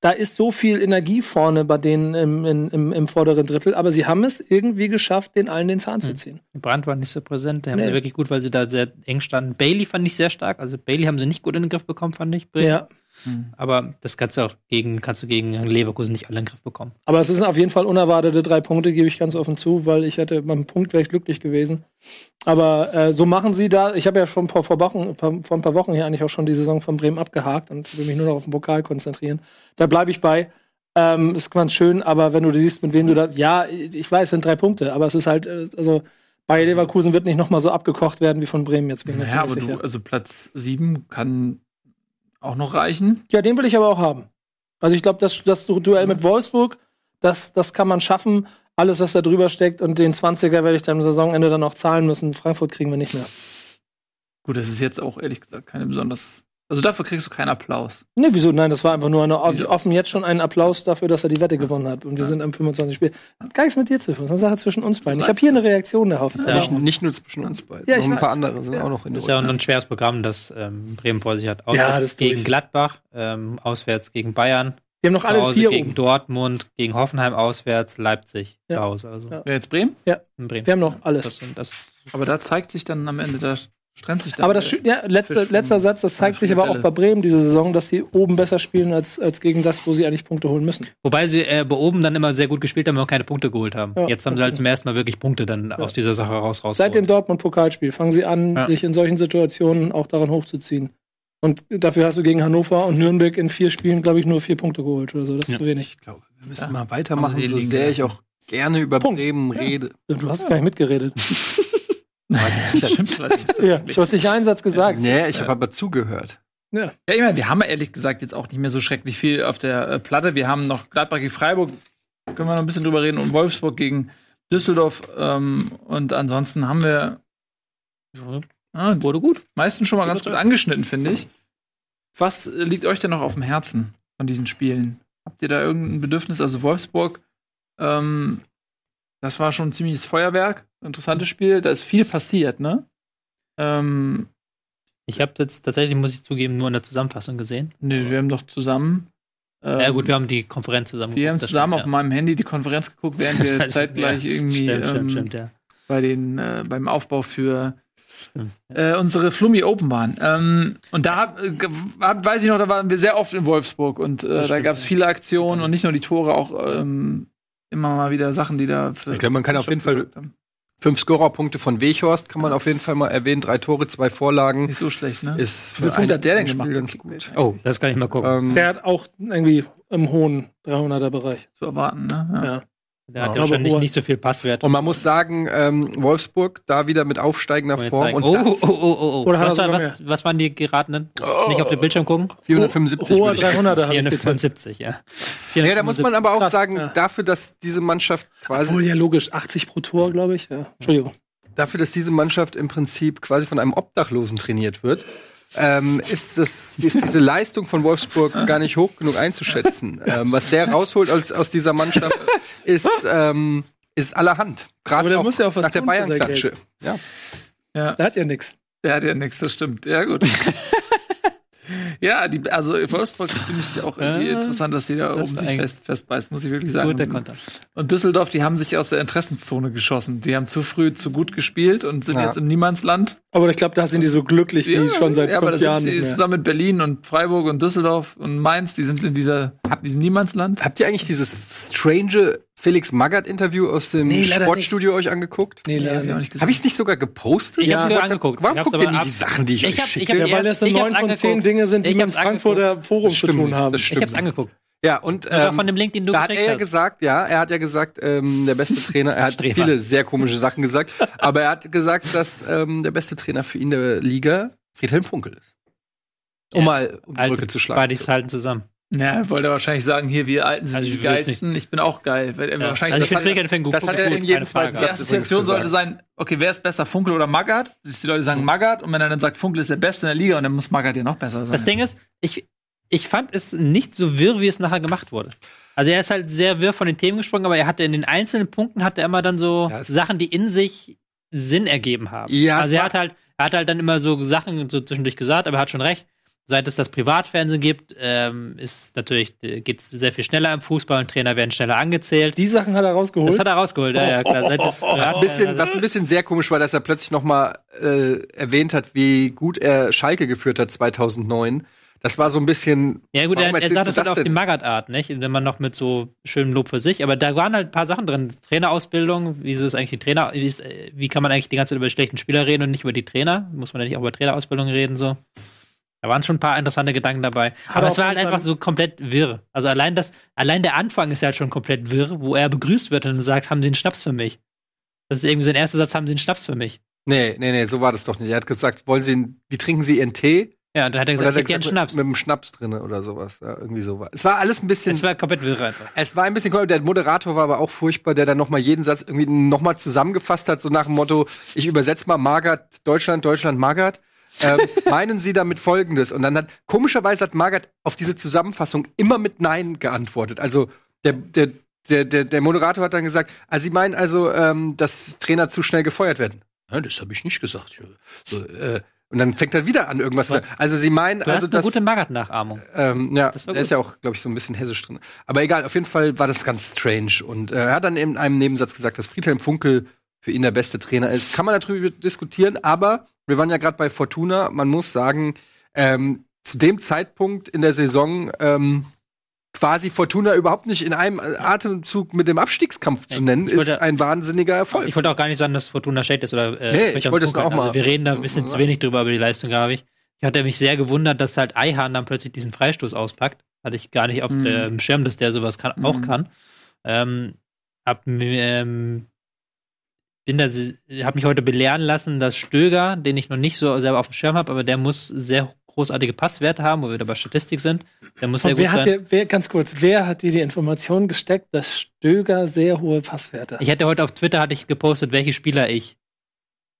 da ist so viel Energie vorne bei denen im, im, im, vorderen Drittel, aber sie haben es irgendwie geschafft, den allen den Zahn zu ziehen. Brandt war nicht so präsent. Der haben Nee. sie wirklich gut, weil sie da sehr eng standen. Bailey fand ich sehr stark. Also Bailey haben sie nicht gut in den Griff bekommen, fand ich. Bremen. Ja. Aber das kannst du auch gegen, kannst du gegen Leverkusen nicht alle in den Griff bekommen. Aber es sind auf jeden Fall unerwartete drei Punkte, gebe ich ganz offen zu, weil ich hätte beim Punkt wäre ich glücklich gewesen. Aber äh, so machen sie da. Ich habe ja schon vor, vor, Wochen, vor, ein paar Wochen hier eigentlich auch schon die Saison von Bremen abgehakt und will mich nur noch auf den Pokal konzentrieren. Da bleibe ich bei. Ähm, ist ganz schön, aber wenn du siehst, mit wem du da. Ja, ich weiß, es sind drei Punkte, aber es ist halt, äh, also bei Leverkusen wird nicht noch mal so abgekocht werden wie von Bremen jetzt, bin ich mir Naja, aber du, also Platz 7 kann auch noch reichen. Ja, den will ich aber auch haben. Also ich glaube, das, das Duell mit Wolfsburg, das, das kann man schaffen. Alles, was da drüber steckt und den 20er werde ich dann am Saisonende dann auch zahlen müssen. Frankfurt kriegen wir nicht mehr. Gut, das ist jetzt auch ehrlich gesagt keine besonders. Also dafür kriegst du keinen Applaus. Nee, wieso? Nein, das war einfach nur eine, Wieso? offen jetzt schon ein Applaus dafür, dass er die Wette gewonnen hat. Und wir Ja. sind am 25 Spiel. Hat gar nichts mit dir zu tun. Das ist eine Sache zwischen uns beiden. Ich habe hier eine Reaktion darauf. Ja. Nicht, nicht nur zwischen uns beiden. Ja, noch ich ein paar weiß. andere sind Ja. auch noch in der Das ist ja auch ein schweres Programm, das ähm, Bremen vor sich hat. Ja, Auswärts gegen durch. Gladbach, ähm, auswärts gegen Bayern, Die haben noch zu alle Hause vier gegen oben. Dortmund, gegen Hoffenheim auswärts, Leipzig Ja. zu Hause. Also Ja. Jetzt Bremen? in Bremen. Wir haben noch alles. Das, das, Aber da zeigt sich dann am Ende, da strennt sich dann. Aber das, ja, letzter, letzter Satz, das zeigt sich aber auch bei Bremen diese Saison, dass sie oben besser spielen als, als gegen das, wo sie eigentlich Punkte holen müssen. Wobei sie äh, bei oben dann immer sehr gut gespielt haben und keine Punkte geholt haben. Ja, Jetzt haben sie halt zum ersten Mal wirklich Punkte dann aus dieser Sache raus raus. Seit dem Dortmund-Pokalspiel fangen sie an, Ja. sich in solchen Situationen auch daran hochzuziehen. Und dafür hast du gegen Hannover und Nürnberg in vier Spielen, glaube ich, nur vier Punkte geholt oder so. Das ist Ja. zu wenig. Ich glaube, wir müssen Ja. mal weitermachen, so sehr ich auch gerne über Punkt. Bremen Ja. rede. Du hast gar nicht mitgeredet. das stimmt ja, du hast nicht einen Satz gesagt. Nee, ich habe aber zugehört. Ja, ich meine, wir haben ehrlich gesagt jetzt auch nicht mehr so schrecklich viel auf der äh, Platte. Wir haben noch Gladbach gegen Freiburg, können wir noch ein bisschen drüber reden, und Wolfsburg gegen Düsseldorf. Ähm, und ansonsten haben wir ah, wurde gut. Meistens schon mal ganz gut angeschnitten, finde ich. Was liegt euch denn noch auf dem Herzen von diesen Spielen? Habt ihr da irgendein Bedürfnis? Also Wolfsburg, ähm, das war schon ein ziemliches Feuerwerk. Interessantes Spiel. Da ist viel passiert, ne? Ähm, Ich habe jetzt tatsächlich, muss ich zugeben, nur in der Zusammenfassung gesehen. Nee, wir haben doch zusammen. ähm, ja gut, wir haben die Konferenz zusammen wir haben geguckt, zusammen stimmt, auf meinem Handy die Konferenz geguckt, während Das wir zeitgleich ja. irgendwie Stimmt, ähm, stimmt, ja. bei den äh, beim Aufbau für äh, unsere Flummi Open waren. Ähm, und da hab, äh, hab, weiß ich noch, da waren wir sehr oft in Wolfsburg und äh, da gab es ja. viele Aktionen und nicht nur die Tore, auch ähm, immer mal wieder Sachen, die da. Für Ich glaube, man kann auf jeden Fall- haben. Fünf Scorerpunkte von Weghorst kann man auf jeden Fall mal erwähnen. Drei Tore, zwei Vorlagen. Nicht so schlecht, ne? Ist Wie für ein hat der denn Spiel gemacht? ganz gut. Oh, das kann ich mal gucken. Ähm, Der hat auch irgendwie im hohen 300er Bereich. Zu erwarten, ne? Ja. Ja. Der hat Ja. Aber wahrscheinlich Ruhe- nicht so viel Passwert. Und man muss sagen, ähm, Wolfsburg da wieder mit aufsteigender Form und oh, das oh, oh, oh, oh. Er Was, war, was, was waren die geratenen? Nicht auf den Bildschirm gucken? 475 Hoher würde ich 300er habe ich gezählt. 475, ja. Ja, da muss man aber auch Krass, sagen, ja. dafür, dass diese Mannschaft quasi Obwohl, ja, logisch. 80 pro Tor, glaube ich. Ja. Entschuldigung. dafür, dass diese Mannschaft im Prinzip quasi von einem Obdachlosen trainiert wird, ähm, ist, das, ist diese Leistung von Wolfsburg gar nicht hoch genug einzuschätzen. ähm, was der rausholt aus, aus dieser Mannschaft, ist, ähm, ist allerhand. Aber Gerade der auch muss ja auch was nach der Bayern-Klatsche. Ja. Ja, Der hat ja nichts. der hat ja nichts, das stimmt. Ja, gut. ja, die, also Wolfsburg finde ich auch irgendwie Ja, interessant, dass sie da das oben sich fest, festbeißt, muss ich wirklich sagen. Gut, der Konter. Und Düsseldorf, die haben sich aus der Interessenszone geschossen. Die haben zu früh zu gut gespielt und sind Ja. jetzt im Niemandsland. Aber ich glaube, da sind die so glücklich wie schon seit ja, aber fünf da Jahren sind sie zusammen mit Berlin und Freiburg und Düsseldorf und Mainz, die sind in dieser, diesem Niemandsland. Habt ihr eigentlich dieses strange Felix Magath-Interview aus dem Nee, Sportstudio euch angeguckt? Nee, Ja, leider hab ich auch nicht. nicht gesehen. Habe ich es nicht sogar gepostet? Ich hab's Auf sogar angeguckt. Warum Ich guckt ihr nie die Sachen, die ich, Ich euch hab- ich schicke? hab Ja, weil das ich neun von zehn angeguckt. Dinge sind, die Ich mit hab's Frankfurter Forum Das zu tun nicht. haben. Ich stimmt hab's angeguckt. Ja, und ähm, von dem Link, den du da hat er hast. gesagt, ja, er hat ja gesagt, ähm, der beste Trainer, er hat Streber. viele sehr komische Sachen gesagt, aber er hat gesagt, dass ähm, der beste Trainer für ihn der Liga Friedhelm Funkel ist. Um Ja. mal um die Alte- Brücke zu schlagen. Beide halten zusammen. Ja, er wollte wahrscheinlich sagen, hier, wir Alten sind Also die geilsten. Ich bin auch geil. Er Ja. wahrscheinlich Also ich das hat, Friedhelm Funkel das gut, hat er in gut, jedem zweiten die. Satz Assoziation übrigens sollte sein, okay, wer ist besser, Funkel oder Magath? Dass die Leute sagen Magath und wenn er dann sagt, Funkel ist der Beste in der Liga und dann muss Magath ja noch besser sein. Das Ding ist, ich, ich fand es nicht so wirr, wie es nachher gemacht wurde. Also er ist halt sehr wirr von den Themen gesprungen, aber er hatte in den einzelnen Punkten hat er immer dann so Ja, Sachen, die in sich Sinn ergeben haben. Ja, also er hat halt, er hat halt dann immer so Sachen so zwischendurch gesagt, aber er hat schon recht. Seit es das Privatfernsehen gibt, ähm, ist natürlich geht es sehr viel schneller im Fußball und Trainer werden schneller angezählt. Die Sachen hat er rausgeholt. Das hat er rausgeholt, ja, ja klar. Seit es Was ein, bisschen, was ein bisschen sehr komisch war, dass er plötzlich noch mal äh, erwähnt hat, wie gut er Schalke geführt hat 2009. Das war so ein bisschen. Ja gut, er, er sagt du das halt auf die Magath-Art, nicht? Wenn man noch mit so schönem Lob für sich, aber da waren halt ein paar Sachen drin. Trainerausbildung, wieso ist eigentlich die Trainer, wie, ist, äh, wie kann man eigentlich die ganze Zeit über die schlechten Spieler reden und nicht über die Trainer? Muss man ja nicht auch über Trainerausbildung reden, so? Da waren schon ein paar interessante Gedanken dabei. Aber auch es war halt einfach so komplett wirr. Also allein das, allein der Anfang ist halt schon komplett wirr, wo er begrüßt wird und dann sagt, haben Sie einen Schnaps für mich? Das ist irgendwie sein erster Satz, haben Sie einen Schnaps für mich? Nee, nee, nee, so war das doch nicht. Er hat gesagt, wollen Sie, einen- wie trinken Sie Ihren Tee? Ja, und dann hat er gesagt, hat ich er einen gesagt, Schnaps. Mit, mit einem Schnaps drin oder sowas. Ja, irgendwie so war. Es war alles ein bisschen. Es war komplett wirr einfach. Es war ein bisschen komisch. Der Moderator war aber auch furchtbar, der dann noch mal jeden Satz irgendwie noch mal zusammengefasst hat, so nach dem Motto: Ich übersetze mal Margaret Deutschland, Deutschland Margaret. Ähm, meinen Sie damit Folgendes? Und dann hat komischerweise hat Margaret auf diese Zusammenfassung immer mit Nein geantwortet. Also der der der, der, der Moderator hat dann gesagt: also Sie meinen also, ähm, dass Trainer zu schnell gefeuert werden? Ja, das habe ich nicht gesagt. So, äh, und dann fängt er wieder an irgendwas. zu Also Sie meinen Du also hast eine dass gute Magath-Nachahmung. ähm, ja, Das ist ja auch, glaube ich, so ein bisschen hessisch drin. Aber egal, auf jeden Fall war das ganz strange. Und äh, er hat dann in einem Nebensatz gesagt, dass Friedhelm Funkel für ihn der beste Trainer ist. Kann man darüber diskutieren, aber wir waren ja gerade bei Fortuna. Man muss sagen, ähm, zu dem Zeitpunkt in der Saison ähm, quasi Fortuna überhaupt nicht in einem Atemzug mit dem Abstiegskampf zu nennen, ich ist wollte- ein wahnsinniger Erfolg. Ich wollte auch gar nicht sagen, dass Fortuna Shade ist oder äh, Nee, Friedhelm ich wollte es auch mal- Also wir reden da ein bisschen zu wenig drüber über die Leistung, glaube ich. Ich hatte mich sehr gewundert, dass halt Eihahn dann plötzlich diesen Freistoß auspackt. Hatte ich gar nicht auf Mhm. dem Schirm, dass der sowas kann, auch Mhm. kann. Ähm, hab, ähm, bin da, hab mich heute belehren lassen, dass Stöger, den ich noch nicht so selber auf dem Schirm habe, aber der muss sehr großartige Passwerte haben, wo wir da bei Statistik sind. Der muss sehr Und gut wer hat sein. dir, wer, ganz kurz, wer hat dir die Information gesteckt, dass Stöger sehr hohe Passwerte hat? Ich hatte heute auf Twitter hatte ich gepostet, welche Spieler ich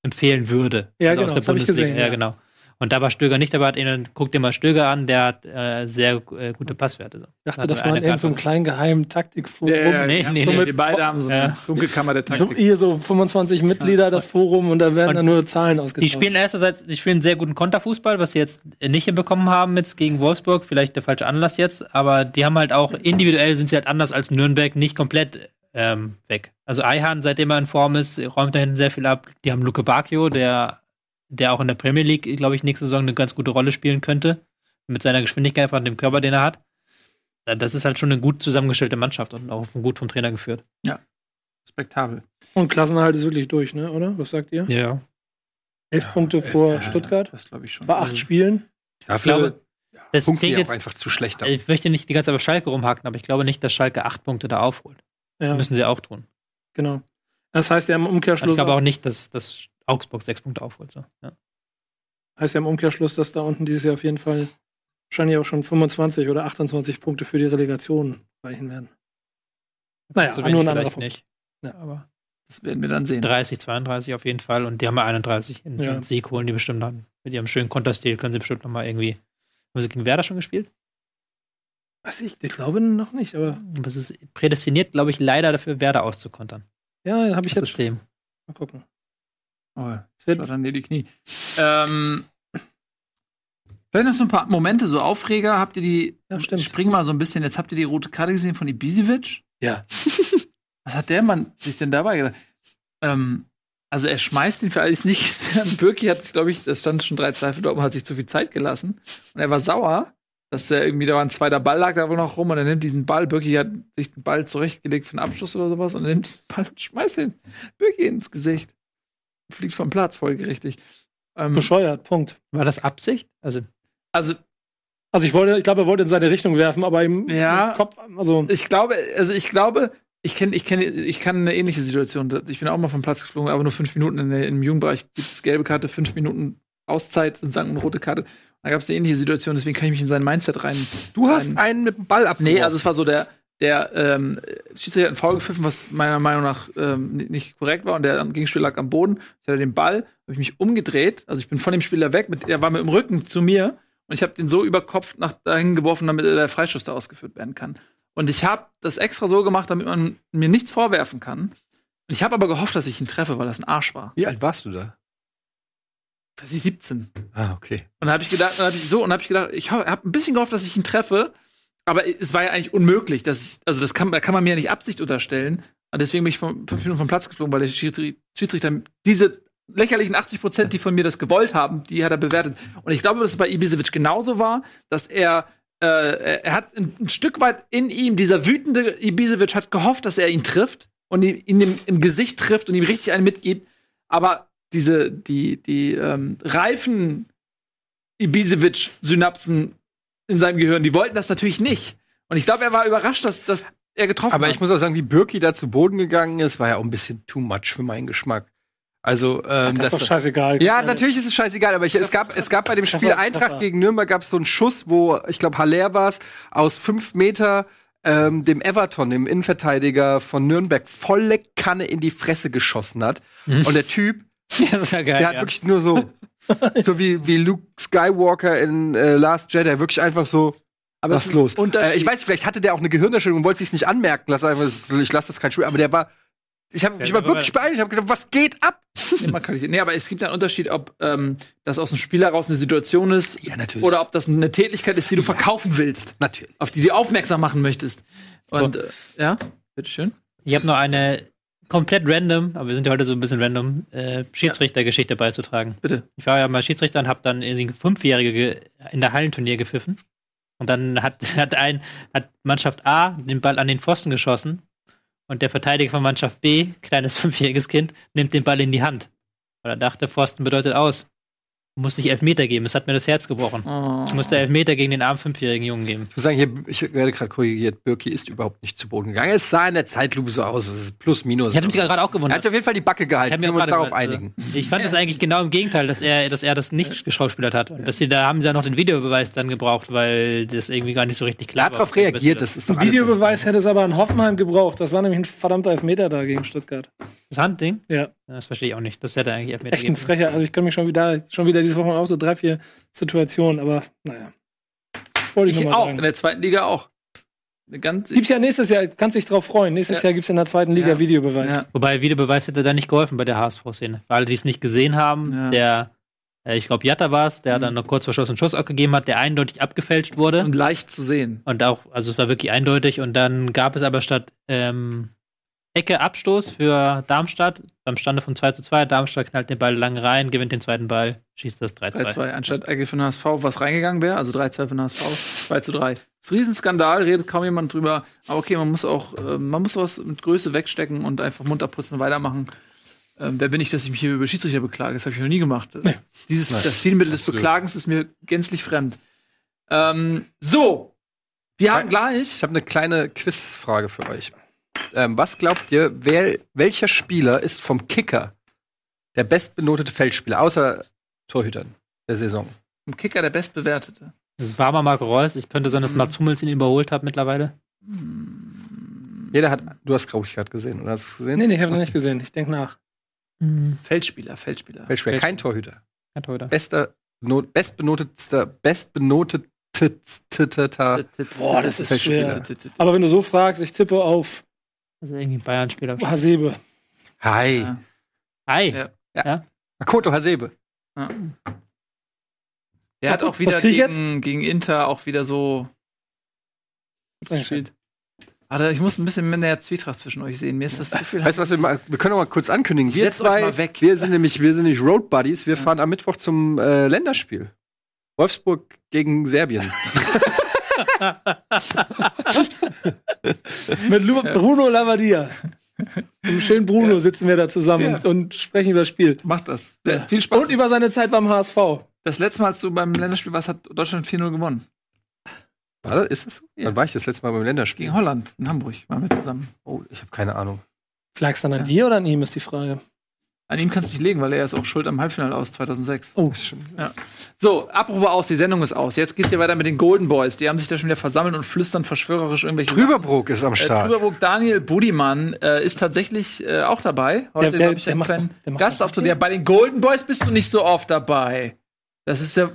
empfehlen würde. Ja, Also genau, das hab ich gesehen, Ja, ja. genau. Und da war Stöger nicht dabei, hat ihn, dann guck dir mal Stöger an, der hat äh, sehr äh, gute Passwerte. So. Ich dachte, das war in einer irgendeinem gesagt. kleinen geheimen Taktikforum. nee, die haben nee, so nee. mit, die beide haben so eine Ja. Dunkelkammer der So, Taktik. hier so 25 Mitglieder, das Forum, und da werden Und dann nur Zahlen Die ausgetauscht. spielen einerseits, die spielen sehr guten Konterfußball, was sie jetzt nicht hinbekommen haben jetzt gegen Wolfsburg, vielleicht der falsche Anlass jetzt, aber die haben halt auch, individuell sind sie halt anders als Nürnberg, nicht komplett ähm, weg. Also Eihan, seitdem er in Form ist, räumt da hinten sehr viel ab. Die haben Luke Bacchio, der, der auch in der Premier League, glaube ich, nächste Saison eine ganz gute Rolle spielen könnte. Mit seiner Geschwindigkeit und dem Körper, den er hat. Das ist halt schon eine gut zusammengestellte Mannschaft und auch gut vom Trainer geführt. Respektabel. Und Klassenhalt ist wirklich durch, ne? oder? Was sagt ihr? Ja. Elf Punkte vor Stuttgart. Das glaube ich schon. Bei acht Spielen. Dafür glaube, Das auch jetzt, einfach zu schlecht. ab. ich möchte nicht die ganze Zeit auf Schalke rumhaken, aber ich glaube nicht, dass Schalke acht Punkte da aufholt. Ja, Müssen sie auch tun. genau. Das heißt ja im Und ich Umkehrschluss, glaube auch nicht, dass, dass Augsburg sechs Punkte aufholt. So. Ja. heißt ja im Umkehrschluss, dass da unten dieses Jahr auf jeden Fall wahrscheinlich auch schon 25 oder 28 Punkte für die Relegation reichen werden. Naja, So nur wenig ein anderer vielleicht Punkt. nicht. Ja. Aber Das werden wir dann sehen. 30, 32 auf jeden Fall. Und die haben ja 31 in, Ja. Sieg holen die bestimmt dann. Mit ihrem schönen Konterstil können sie bestimmt noch mal irgendwie. Haben sie gegen Werder schon gespielt? Weiß ich, ich glaube noch nicht, aber Aber es ist prädestiniert, glaube ich, leider dafür, Werder auszukontern. ja, habe ich Das jetzt System. mal gucken. Oh, dann dir die Knie. Ähm, vielleicht noch so ein paar Momente, so Aufreger. Habt ihr die, Ja, stimmt. spring mal so ein bisschen, jetzt habt ihr die rote Karte gesehen von Ibisevic? Ja. Was hat der Mann sich denn dabei gedacht? Ähm, also er schmeißt ihn für alles nicht. Birki hat sich, glaube ich, das stand schon drei Zweifel dort und hat sich zu viel Zeit gelassen. Und er war sauer, dass er irgendwie, da war ein zweiter Ball, lag da wohl noch rum und er nimmt diesen Ball. Birki hat sich den Ball zurechtgelegt für einen Abschluss oder sowas und er nimmt diesen Ball und schmeißt den Birki ins Gesicht. Fliegt vom Platz, folgerichtig. Ähm, Bescheuert, Punkt. War das Absicht? Also, also Also ich wollte, ich glaube, er wollte in seine Richtung werfen, aber im Ja. im Kopf, also ich glaube, also ich glaube, ich kenne, ich kenne, ich kann eine ähnliche Situation. Ich bin auch mal vom Platz geflogen, aber nur fünf Minuten in der, im Jugendbereich gibt es gelbe Karte, fünf Minuten Auszeit sozusagen eine rote Karte. Da gab es eine ähnliche Situation, deswegen kann ich mich in sein Mindset rein. Du hast rein, einen mit dem Ball ab. Nee, also es war so der, der ähm, Schiedsrichter hat einen Foul gepfiffen, was meiner Meinung nach ähm, ni- nicht korrekt war und der Gegenspieler lag am Boden. Ich hatte den Ball, habe ich mich umgedreht, also ich bin von dem Spieler weg, mit, er war mit dem Rücken zu mir und ich habe den so über Kopf nach dahin geworfen, damit der Freischuss da ausgeführt werden kann. Und ich habe das extra so gemacht, damit man mir nichts vorwerfen kann. Und ich habe aber gehofft, dass ich ihn treffe, weil das ein Arsch war. Wie alt warst du da? Das ist 17. Ah, okay. Und dann habe ich gedacht, dann hab ich so und habe ich gedacht, ich habe ein bisschen gehofft, dass ich ihn treffe, aber es war ja eigentlich unmöglich. Dass, also das kann, da kann man mir ja nicht Absicht unterstellen. Und deswegen bin ich von, fünf Minuten vom Platz geflogen, weil der Schiedsri- Schiedsrichter diese lächerlichen 80 Prozent, die von mir das gewollt haben, die hat er bewertet. Und ich glaube, dass es bei Ibisevic genauso war, dass er äh, er hat ein, ein Stück weit in ihm, dieser wütende Ibisevic hat gehofft, dass er ihn trifft und ihn, ihn im, im Gesicht trifft und ihm richtig einen mitgibt. Aber diese, die, die ähm, reifen Ibisevic-Synapsen in seinem Gehirn, die wollten das natürlich nicht. Und ich glaube, er war überrascht, dass, dass er getroffen Aber hat. ich muss auch sagen, wie Birki da zu Boden gegangen ist, war ja auch ein bisschen too much für meinen Geschmack. Also, ähm, das ist doch scheißegal. Ja, natürlich ist es scheißegal, aber ich, es, gab, es gab bei dem Spiel Eintracht gegen Nürnberg gab es so einen Schuss, wo, ich glaube, Haller war es, aus fünf Meter ähm, dem Everton, dem Innenverteidiger von Nürnberg, volle Kanne in die Fresse geschossen hat. Und der Typ, das ist ja geil. der hat ja. wirklich nur so, so wie, wie Luke Skywalker in äh, Last Jedi, wirklich einfach so, aber was ist los? Äh, ich weiß, vielleicht hatte der auch eine Gehirnerschütterung und wollte sich nicht anmerken lassen, einfach, ich lasse das kein Spiel, aber der war, ich habe mich Der mal war- wirklich beeilt, ich habe gedacht, was geht ab? Nee, man kann nicht- nee, aber es gibt einen Unterschied, ob ähm, das aus dem Spiel heraus eine Situation ist Ja, natürlich. oder ob das eine Tätigkeit ist, die du verkaufen willst, Natürlich. auf die du aufmerksam machen möchtest. Und äh, ja, bitteschön. Ich habe noch eine komplett random, aber wir sind ja heute so ein bisschen random, äh, Schiedsrichtergeschichte beizutragen. Bitte. Ich war ja mal Schiedsrichter und habe dann irgendwie Fünfjährige ge- in der Hallenturnier gepfiffen. Und dann hat, hat ein, hat Mannschaft A den Ball an den Pfosten geschossen und der Verteidiger von Mannschaft B, kleines fünfjähriges Kind, nimmt den Ball in die Hand. Weil er dachte, Pfosten bedeutet aus. Muss nicht Elfmeter geben, es hat mir das Herz gebrochen. Oh. Ich musste Elfmeter gegen den armen fünfjährigen Jungen geben. Ich muss sagen, hier, ich werde gerade korrigiert, Birki ist überhaupt nicht zu Boden gegangen. Es sah in der Zeitlupe so aus, es ist plus minus. Ich hatte mich gerade auch er gewundert. hat sich auf jeden Fall die Backe gehalten. Wir uns darauf einigen. Ich fand es eigentlich genau im Gegenteil, dass er, dass er das nicht geschauspielert hat. Und Dass sie, da haben sie ja noch den Videobeweis dann gebraucht, weil das irgendwie gar nicht so richtig Er klar hat war. darauf reagiert, das ist doch alles, Videobeweis hätte es aber in Hoffenheim gebraucht. Das war nämlich ein verdammter Elfmeter da gegen Stuttgart. Das Handding? Ja, Das verstehe ich auch nicht. Das hätte eigentlich Elfmeter echt ein geben. Frecher. Also ich kann mich schon wieder, schon wieder diese Woche auch so drei, vier Situationen, aber naja. Wollte ich, Ich auch, in sagen. der zweiten Liga auch. Ganz Gibt's ja nächstes Jahr, kannst dich drauf freuen. Nächstes Ja. Jahr gibt's in der zweiten Liga Ja. Videobeweis. ja. Wobei Videobeweis hätte da nicht geholfen bei der HSV-Szene. Für alle, die es nicht gesehen haben, Ja. der, äh, ich glaube, Jatta war es, der Mhm. dann noch kurz vor Schluss einen Schuss abgegeben hat, der eindeutig abgefälscht wurde. und leicht zu sehen. Und auch, also es war wirklich eindeutig. Und dann gab es aber statt ähm, Ecke Abstoß für Darmstadt beim Stande von 2 zu 2. Darmstadt knallt den Ball lang rein, gewinnt den zweiten Ball, schießt das 3 zu 2. 3-2, anstatt eigentlich für den HSV was reingegangen wäre, also 3-2 für den HSV, 2 zu 3. Das ist ein Riesenskandal, redet kaum jemand drüber. Aber okay, man muss auch, äh, man muss was mit Größe wegstecken und einfach munter putzen und weitermachen. Ähm, wer bin ich, dass ich mich hier über Schiedsrichter beklage? Das habe ich noch nie gemacht. Dieses, das Stilmittel des. Beklagens ist mir gänzlich fremd. Ähm, so, wir haben gleich. Ich habe eine kleine Quizfrage für euch. Ähm, was glaubt ihr, wer, welcher Spieler ist vom Kicker der bestbenotete Feldspieler, außer Torhütern der Saison? Im Kicker der bestbewertete. Das war mal Marco Reus. Ich könnte sagen, dass Mats Hummels ihn überholt hat mittlerweile. Jeder hat, du hast, glaube ich, gerade gesehen, oder hast du es gesehen? Nee, nee, ich habe noch nicht gesehen. Ich denke nach. Feldspieler, Feldspieler. Feldspieler, kein Torhüter. Kein Torhüter. Bester, not, bestbenotetster, bestbenoteter Boah, das ist schwer. Aber wenn du so fragst, ich tippe auf Also irgendwie Bayern-Spieler. Hasebe. Hi. Ja. Hi. Ja. Makoto Hasebe. Der hat auch wieder gegen, gegen Inter auch wieder so gespielt. Warte, ich muss ein bisschen mehr Zwietracht zwischen euch sehen. Mir ist das zu viel. Weißt du was, wir, mal, wir können auch mal kurz ankündigen. Wir Setzt euch zwei, mal weg. wir sind nämlich, wir sind nämlich Road Buddies. Wir fahren am Mittwoch zum äh, Länderspiel. Wolfsburg gegen Serbien. Mit Lu Bruno Lavadia. Mit dem schönen Bruno sitzen wir da zusammen Ja. und sprechen über das Spiel. Macht das. Viel Spaß. Und über seine Zeit beim HSV. das letzte Mal, als du beim Länderspiel warst, hat Deutschland 4-0 gewonnen. War das, ist das so? Ja. Wann war ich das letzte Mal beim Länderspiel? Gegen Holland in Hamburg waren wir zusammen. Oh, ich habe keine Ahnung. Flagst dann an dir oder an ihm, ist die Frage. An ihm kannst du nicht legen, weil er ist auch schuld am Halbfinale aus 2006. Oh, So, apropos aus, die Sendung ist aus. Jetzt geht's hier weiter mit den Golden Boys. Die haben sich da schon wieder versammelt und flüstern verschwörerisch irgendwelche Trüberbrook ist am Äh, Start. Trüberbrook Daniel Budimann äh, ist tatsächlich äh, auch dabei. Heute habe ich der einen macht- kleinen der Ja, bei den Golden Boys bist du nicht so oft dabei. Das ist der.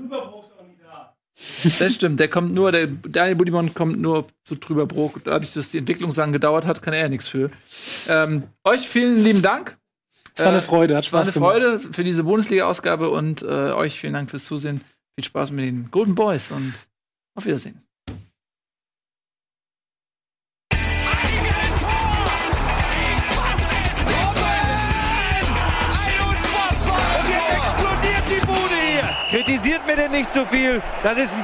Das stimmt, der kommt nur, der Daniel Budimann kommt nur zu Trüberbrook. Dadurch, dass die Entwicklung so lange gedauert hat, kann er ja nichts für. Ähm, euch vielen lieben Dank. Es war eine Äh, Freude, hat Es war Spaß eine gemacht. Freude für diese Bundesliga-Ausgabe und äh, euch vielen Dank fürs Zusehen. Viel Spaß mit den Golden Boys und auf Wiedersehen. Und jetzt explodiert die Bude hier. Kritisiert mir denn nicht zu viel. Das ist ein